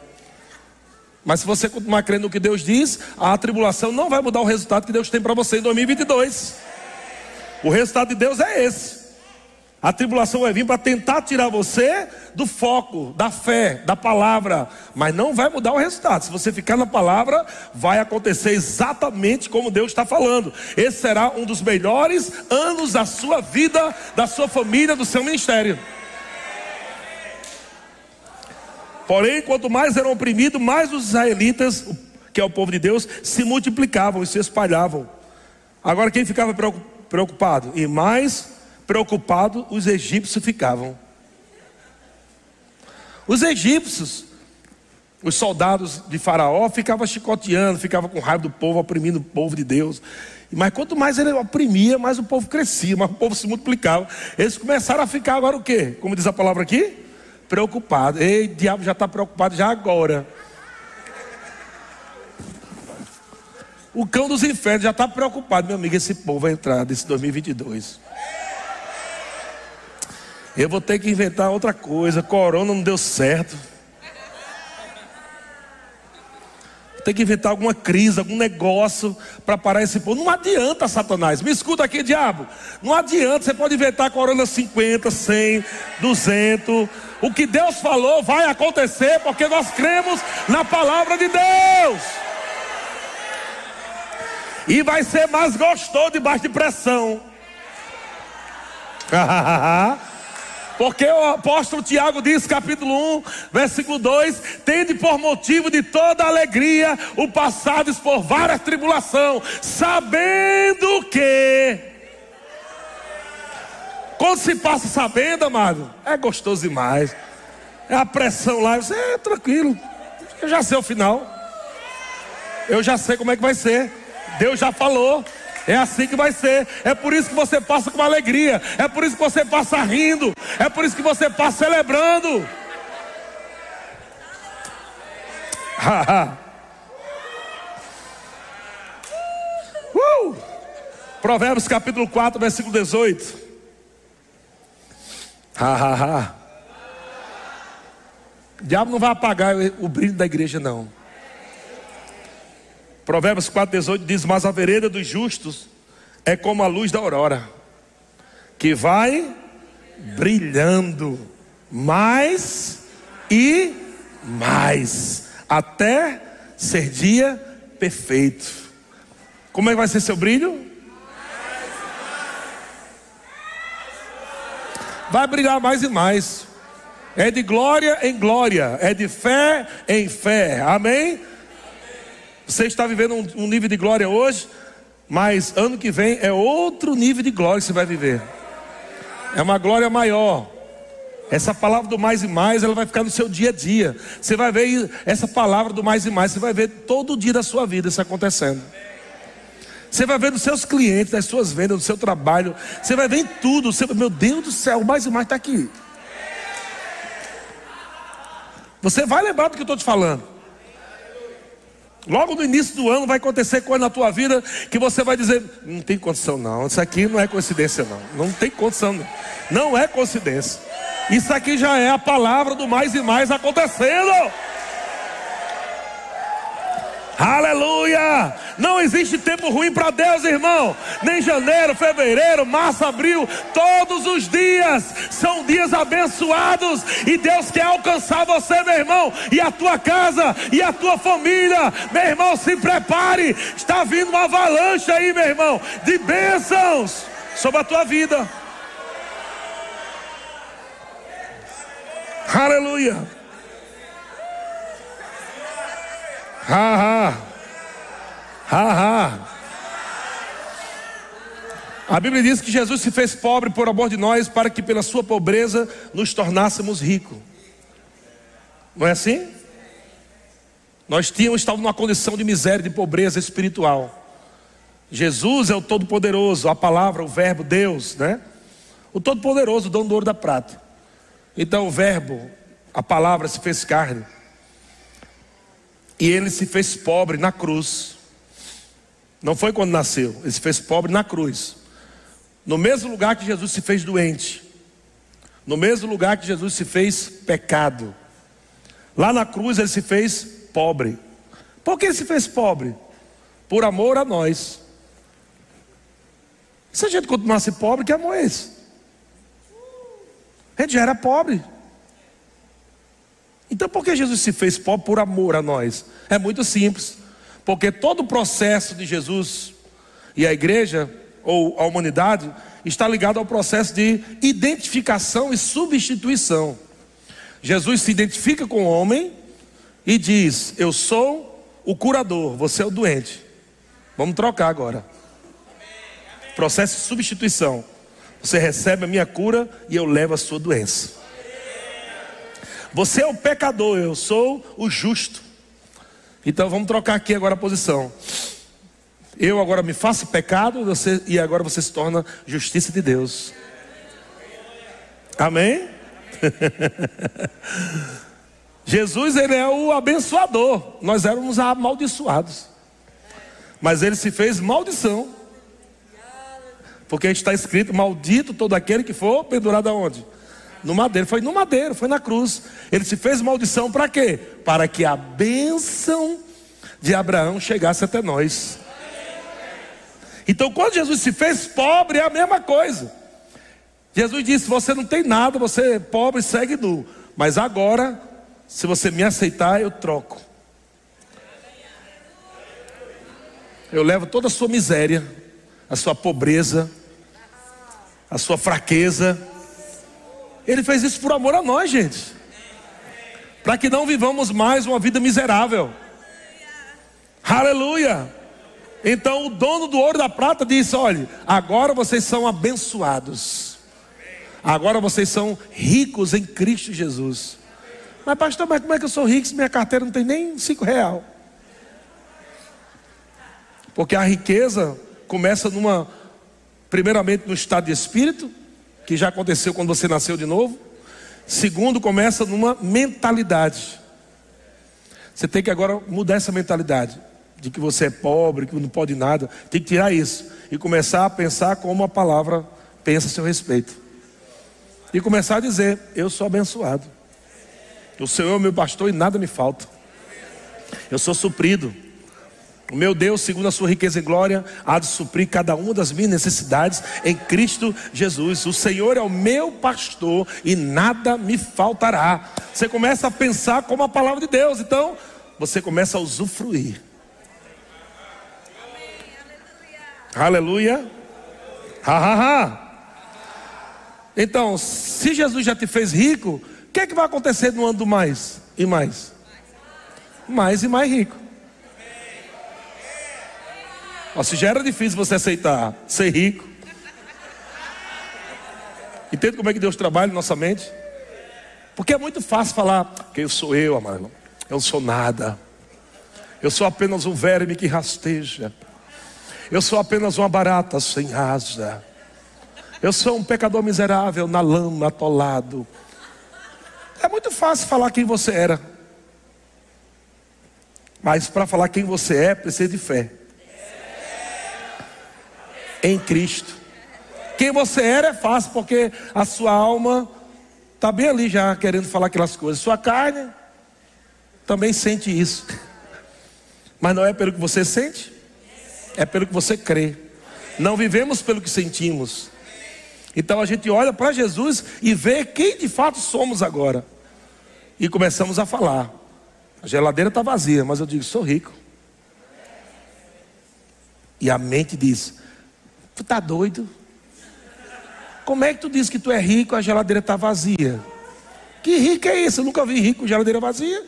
Mas se você continuar crendo no que Deus diz, a tribulação não vai mudar o resultado que Deus tem para você em 2022. O resultado de Deus é esse. A tribulação vai vir para tentar tirar você do foco, da fé, da palavra, mas não vai mudar o resultado. Se você ficar na palavra, vai acontecer exatamente como Deus está falando. Esse será um dos melhores anos da sua vida, da sua família, do seu ministério. Porém, quanto mais eram oprimidos, mais os israelitas, que é o povo de Deus, se multiplicavam e se espalhavam. Agora, quem ficava preocupado? E mais preocupado os egípcios ficavam. Os egípcios, os soldados de Faraó, ficavam chicoteando, ficavam com raiva do povo, oprimindo o povo de Deus. Mas quanto mais ele oprimia, mais o povo crescia, mais o povo se multiplicava. Eles começaram a ficar agora o quê? Como diz a palavra aqui? Preocupado. Ei, diabo já está preocupado já agora. O cão dos infernos já está preocupado, meu amigo. Esse povo vai entrar desse 2022. Eu vou ter que inventar outra coisa. Corona não deu certo. Vou ter que inventar alguma crise, algum negócio para parar esse povo. Não adianta, Satanás. Me escuta aqui, diabo. Não adianta. Você pode inventar Corona 50, 100, 200. O que Deus falou vai acontecer porque nós cremos na palavra de Deus. E vai ser mais gostoso debaixo de pressão. Porque o apóstolo Tiago diz, capítulo 1, versículo 2: Tende por motivo de toda alegria o passados por várias tribulações, sabendo que. Quando se passa sabendo, amado, é gostoso demais. É a pressão lá, você é tranquilo. Eu já sei o final. Eu já sei como é que vai ser. Deus já falou. É assim que vai ser. É por isso que você passa com alegria. É por isso que você passa rindo. É por isso que você passa celebrando. uh! Provérbios capítulo 4, versículo 18. O diabo não vai apagar o brilho da igreja, não. Provérbios 4,18 diz: Mas a vereda dos justos é como a luz da aurora, que vai brilhando mais e mais, até ser dia perfeito. Como é que vai ser seu brilho? Vai brilhar mais e mais. É de glória em glória, é de fé em fé. Amém? Você está vivendo um, um nível de glória hoje, mas ano que vem é outro nível de glória que você vai viver. É uma glória maior. Essa palavra do mais e mais, ela vai ficar no seu dia a dia. Você vai ver essa palavra do mais e mais, você vai ver todo dia da sua vida isso acontecendo. Você vai ver nos seus clientes, nas suas vendas, no seu trabalho. Você vai ver em tudo. Você, meu Deus do céu, mais e mais está aqui. Você vai lembrar do que eu estou te falando. Logo no início do ano vai acontecer coisa na tua vida que você vai dizer: não tem condição não, isso aqui não é coincidência não, não tem condição não, não é coincidência. Isso aqui já é a palavra do mais e mais acontecendo. Aleluia! Não existe tempo ruim para Deus, irmão. Nem janeiro, fevereiro, março, abril, todos os dias são dias abençoados e Deus quer alcançar você, meu irmão, e a tua casa e a tua família. Meu irmão, se prepare. Está vindo uma avalanche aí, meu irmão, de bênçãos sobre a tua vida. Aleluia. Ha, ha. Ha, ha. A Bíblia diz que Jesus se fez pobre por amor de nós, para que pela sua pobreza nos tornássemos ricos. Não é assim? Nós tínhamos, estávamos numa condição de miséria, de pobreza espiritual. Jesus é o Todo-Poderoso, a palavra, o Verbo, Deus, né? O Todo-Poderoso, o dono do ouro da prata. Então o Verbo, a palavra se fez carne. E ele se fez pobre na cruz. Não foi quando nasceu, ele se fez pobre na cruz. No mesmo lugar que Jesus se fez doente. No mesmo lugar que Jesus se fez pecado. Lá na cruz ele se fez pobre. Por que ele se fez pobre? Por amor a nós. Se a gente continuasse pobre, que amor é esse? A gente já era pobre. Então por que Jesus se fez pobre por amor a nós? É muito simples. Porque todo o processo de Jesus e a igreja, ou a humanidade, está ligado ao processo de identificação e substituição. Jesus se identifica com o homem e diz: Eu sou o curador, você é o doente. Vamos trocar agora. Processo de substituição. Você recebe a minha cura e eu levo a sua doença. Você é o pecador, eu sou o justo. Então vamos trocar aqui agora a posição. Eu agora me faço pecado você, e agora você se torna justiça de Deus. Amém? Jesus, ele é o abençoador. Nós éramos amaldiçoados. Mas ele se fez maldição. Porque está escrito: Maldito todo aquele que for pendurado aonde? No madeiro, foi no madeiro, foi na cruz. Ele se fez maldição para quê? Para que a bênção de Abraão chegasse até nós. Então, quando Jesus se fez pobre, é a mesma coisa. Jesus disse: Você não tem nada, você é pobre, segue nu. Mas agora, se você me aceitar, eu troco. Eu levo toda a sua miséria, a sua pobreza, a sua fraqueza ele fez isso por amor a nós, gente. Para que não vivamos mais uma vida miserável. Aleluia. Então o dono do ouro da prata disse: Olha, agora vocês são abençoados. Agora vocês são ricos em Cristo Jesus. Mas, pastor, mas como é que eu sou rico se minha carteira não tem nem cinco real? Porque a riqueza começa numa, primeiramente no estado de espírito, que já aconteceu quando você nasceu de novo. Segundo, começa numa mentalidade. Você tem que agora mudar essa mentalidade de que você é pobre, que não pode nada. Tem que tirar isso e começar a pensar como a palavra pensa a seu respeito. E começar a dizer: Eu sou abençoado. O Senhor é meu pastor e nada me falta. Eu sou suprido. O meu Deus, segundo a sua riqueza e glória, há de suprir cada uma das minhas necessidades em Cristo Jesus. O Senhor é o meu pastor e nada me faltará. Você começa a pensar como a palavra de Deus, então você começa a usufruir. Aleluia. Ha, ha, ha. Então, se Jesus já te fez rico, que é que vai acontecer no ano do mais e mais? Mais e mais rico. Se já era difícil você aceitar ser rico, entende como é que Deus trabalha na nossa mente? Porque é muito fácil falar, que eu sou eu, amado. Eu não sou nada. Eu sou apenas um verme que rasteja. Eu sou apenas uma barata sem asa. Eu sou um pecador miserável na lama, atolado. É muito fácil falar quem você era. Mas para falar quem você é, precisa de fé. Em Cristo. Quem você era é fácil, porque a sua alma está bem ali já querendo falar aquelas coisas. Sua carne também sente isso. Mas não é pelo que você sente, é pelo que você crê. Não vivemos pelo que sentimos. Então a gente olha para Jesus e vê quem de fato somos agora. E começamos a falar. A geladeira está vazia, mas eu digo, sou rico. E a mente diz: Tu está doido? Como é que tu diz que tu é rico a geladeira está vazia? Que rico é isso? Eu nunca vi rico com geladeira vazia.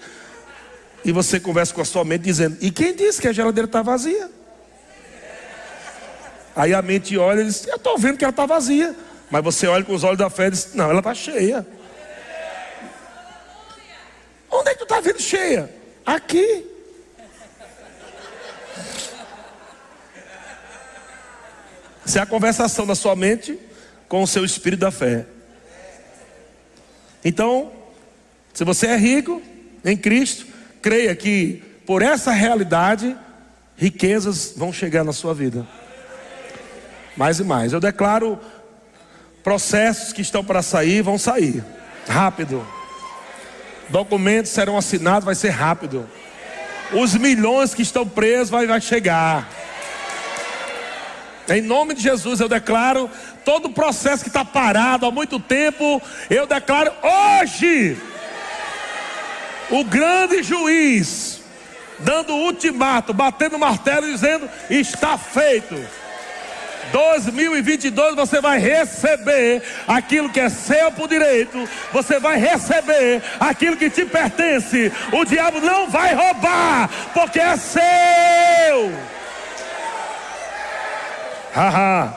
E você conversa com a sua mente dizendo: E quem disse que a geladeira está vazia? Aí a mente olha e diz: Eu estou vendo que ela está vazia. Mas você olha com os olhos da fé e diz: Não, ela está cheia. Onde é que tu está vendo cheia? Aqui. Isso é a conversação da sua mente com o seu espírito da fé. Então, se você é rico em Cristo, creia que por essa realidade, riquezas vão chegar na sua vida. Mais e mais. Eu declaro processos que estão para sair, vão sair. Rápido. Documentos serão assinados, vai ser rápido. Os milhões que estão presos vai, vai chegar. Em nome de Jesus, eu declaro todo o processo que está parado há muito tempo, eu declaro hoje, o grande juiz, dando o ultimato, batendo o martelo dizendo: está feito. 2022 você vai receber aquilo que é seu por direito, você vai receber aquilo que te pertence. O diabo não vai roubar, porque é seu. Haha.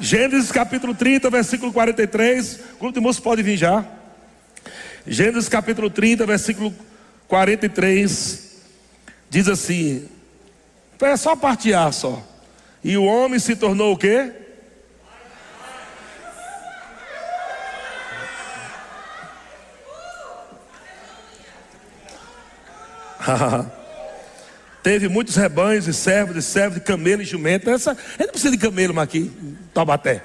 Gênesis capítulo 30, versículo 43. O grupo de pode vir já. Gênesis capítulo 30, versículo 43. Diz assim: é só partear só. E o homem se tornou o quê? Teve muitos rebanhos e servos, e servos, de camelo e jumento. Essa, ele não precisa de camelo aqui, em Taubaté.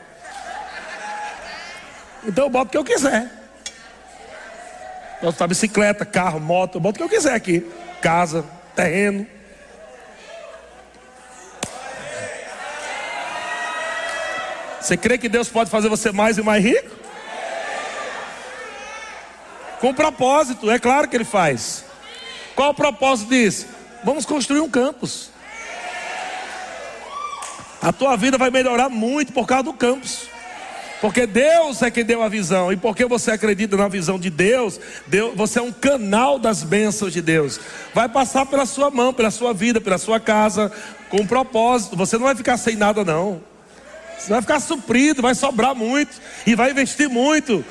Então eu boto o que eu quiser. Boto bicicleta, carro, moto, eu boto o que eu quiser aqui. Casa, terreno. Você crê que Deus pode fazer você mais e mais rico? Com propósito, é claro que Ele faz. Qual o propósito disso? Vamos construir um campus. A tua vida vai melhorar muito por causa do campus. Porque Deus é quem deu a visão. E porque você acredita na visão de Deus, Deus, você é um canal das bênçãos de Deus. Vai passar pela sua mão, pela sua vida, pela sua casa, com um propósito. Você não vai ficar sem nada, não. Você vai ficar suprido, vai sobrar muito e vai investir muito.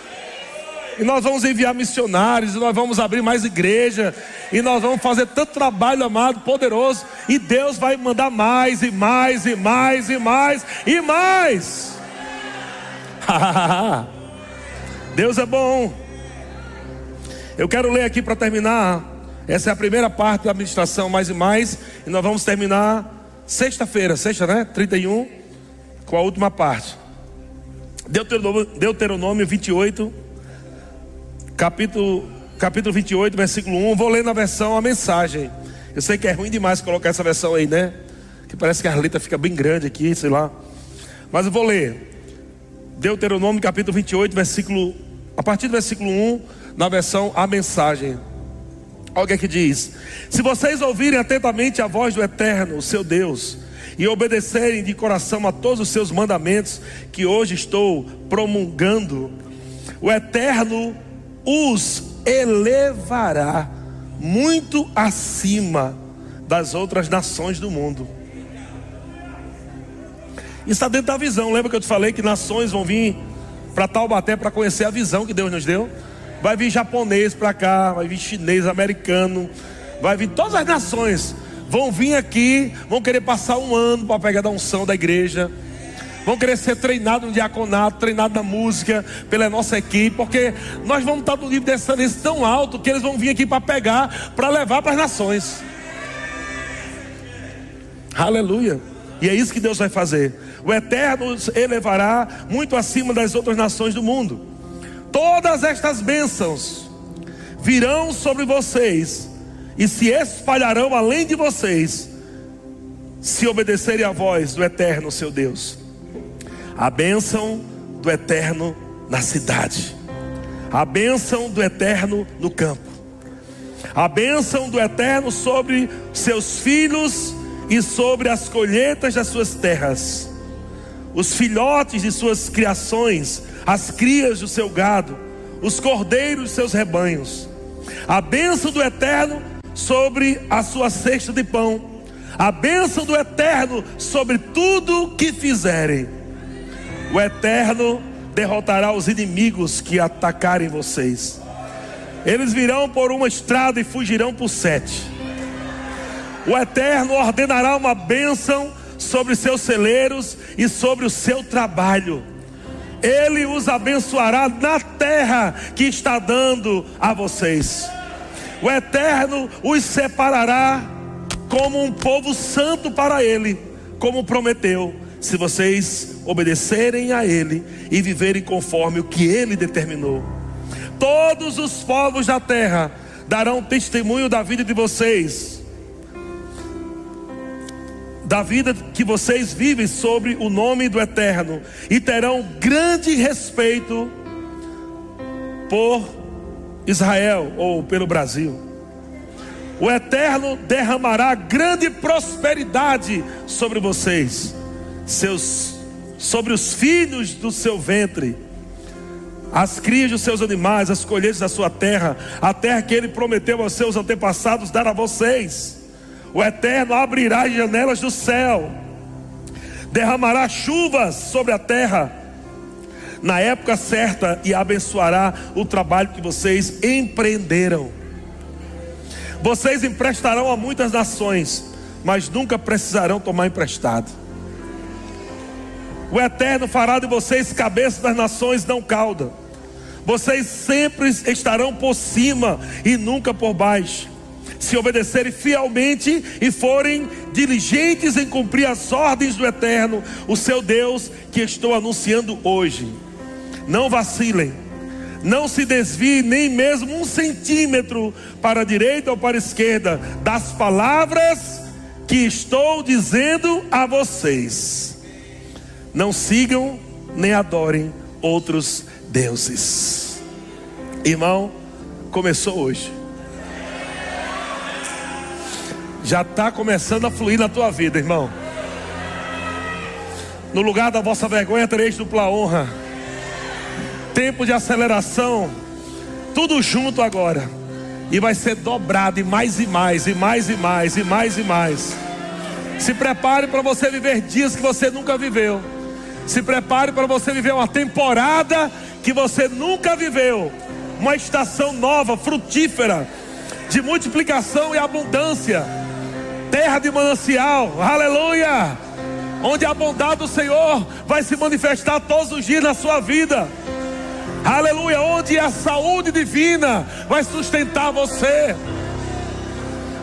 E nós vamos enviar missionários, e nós vamos abrir mais igreja, e nós vamos fazer tanto trabalho amado, poderoso, e Deus vai mandar mais e mais e mais e mais e mais. Deus é bom. Eu quero ler aqui para terminar. Essa é a primeira parte da administração, mais e mais, e nós vamos terminar sexta-feira, sexta, né? 31 com a última parte. Deuteronômio, Deuteronômio 28, capítulo, capítulo 28, versículo 1. Vou ler na versão a mensagem. Eu sei que é ruim demais colocar essa versão aí, né? Que parece que a letra fica bem grande aqui, sei lá. Mas eu vou ler. Deuteronômio capítulo 28, versículo. A partir do versículo 1, na versão a mensagem. Olha o que diz: Se vocês ouvirem atentamente a voz do Eterno, o seu Deus, e obedecerem de coração a todos os seus mandamentos que hoje estou promulgando, o Eterno os elevará muito acima das outras nações do mundo. Isso está dentro da visão. Lembra que eu te falei que nações vão vir para Taubaté para conhecer a visão que Deus nos deu? Vai vir japonês para cá, vai vir chinês, americano, vai vir todas as nações. Vão vir aqui, vão querer passar um ano para pegar a unção da igreja. Vão querer ser treinados no diaconato, treinados na música, pela nossa equipe, porque nós vamos estar no nível de excelência tão alto que eles vão vir aqui para pegar, para levar para as nações. Aleluia. E é isso que Deus vai fazer. O Eterno os elevará muito acima das outras nações do mundo. Todas estas bênçãos virão sobre vocês e se espalharão além de vocês, se obedecerem à voz do Eterno, seu Deus. A bênção do Eterno na cidade, a bênção do Eterno no campo, a bênção do Eterno sobre seus filhos e sobre as colheitas das suas terras, os filhotes de suas criações, as crias do seu gado, os cordeiros de seus rebanhos, a bênção do Eterno sobre a sua cesta de pão, a bênção do Eterno sobre tudo que fizerem. O Eterno derrotará os inimigos que atacarem vocês. Eles virão por uma estrada e fugirão por sete. O Eterno ordenará uma bênção sobre seus celeiros e sobre o seu trabalho. Ele os abençoará na terra que está dando a vocês. O Eterno os separará como um povo santo para Ele, como prometeu, se vocês obedecerem a Ele e viverem conforme o que Ele determinou. Todos os povos da terra darão testemunho da vida de vocês da vida que vocês vivem sobre o nome do Eterno e terão grande respeito por Israel ou pelo Brasil. O Eterno derramará grande prosperidade sobre vocês, seus sobre os filhos do seu ventre, as crias dos seus animais, as colheitas da sua terra, a terra que ele prometeu aos seus antepassados dar a vocês. O Eterno abrirá as janelas do céu, derramará chuvas sobre a terra na época certa e abençoará o trabalho que vocês empreenderam. Vocês emprestarão a muitas nações, mas nunca precisarão tomar emprestado. O Eterno fará de vocês cabeça das nações, não cauda. Vocês sempre estarão por cima e nunca por baixo se obedecerem fielmente e forem diligentes em cumprir as ordens do Eterno, o seu Deus, que estou anunciando hoje. Não vacilem, não se desviem nem mesmo um centímetro para a direita ou para a esquerda das palavras que estou dizendo a vocês. Não sigam nem adorem outros deuses. Irmão, começou hoje. já está começando a fluir na tua vida, irmão. No lugar da vossa vergonha tereis dupla honra. Tempo de aceleração, tudo junto agora. E vai ser dobrado e mais e mais, e mais e mais, e mais e mais. Se prepare para você viver dias que você nunca viveu. Se prepare para você viver uma temporada que você nunca viveu. Uma estação nova, frutífera, de multiplicação e abundância. Terra de manancial, aleluia, onde a bondade do Senhor vai se manifestar todos os dias na sua vida, aleluia, onde a saúde divina vai sustentar você,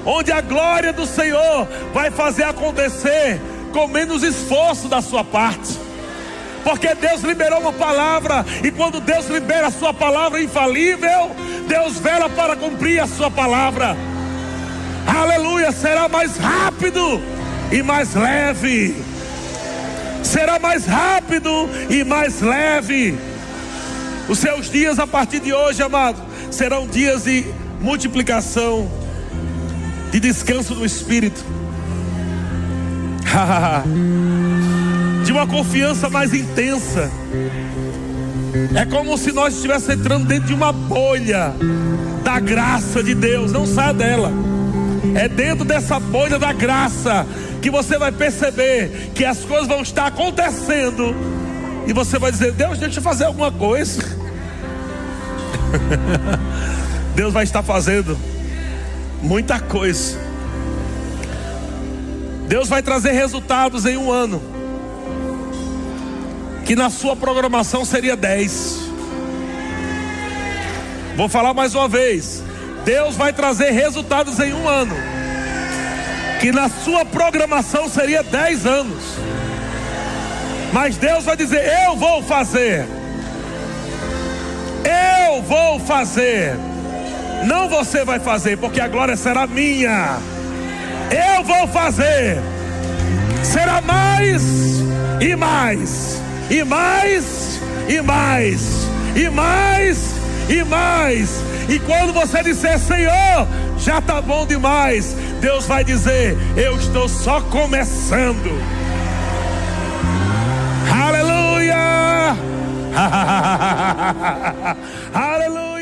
onde a glória do Senhor vai fazer acontecer com menos esforço da sua parte. Porque Deus liberou uma palavra, e quando Deus libera a sua palavra infalível, Deus vela para cumprir a sua palavra aleluia, será mais rápido e mais leve. Será mais rápido e mais leve. Os seus dias a partir de hoje, amado, serão dias de multiplicação, de descanso do Espírito, uma confiança mais intensa, É como se nós estivéssemos entrando dentro de uma bolha da graça de Deus. Não saia dela. É dentro dessa bolha da graça que você vai perceber que as coisas vão estar acontecendo. E você vai dizer: Deus, deixa eu fazer alguma coisa. Deus vai estar fazendo muita coisa. Deus vai trazer resultados em um ano. Que na sua programação seria 10. Vou falar mais uma vez. Deus vai trazer resultados em um ano. Que na sua programação seria 10 anos. Mas Deus vai dizer: Eu vou fazer. Eu vou fazer. Não você vai fazer, porque a glória será minha. Eu vou fazer. Será mais e mais, e mais, e mais, e mais, e mais. E quando você disser, Senhor, já está bom demais, Deus vai dizer: Eu estou só começando. Aleluia! Aleluia!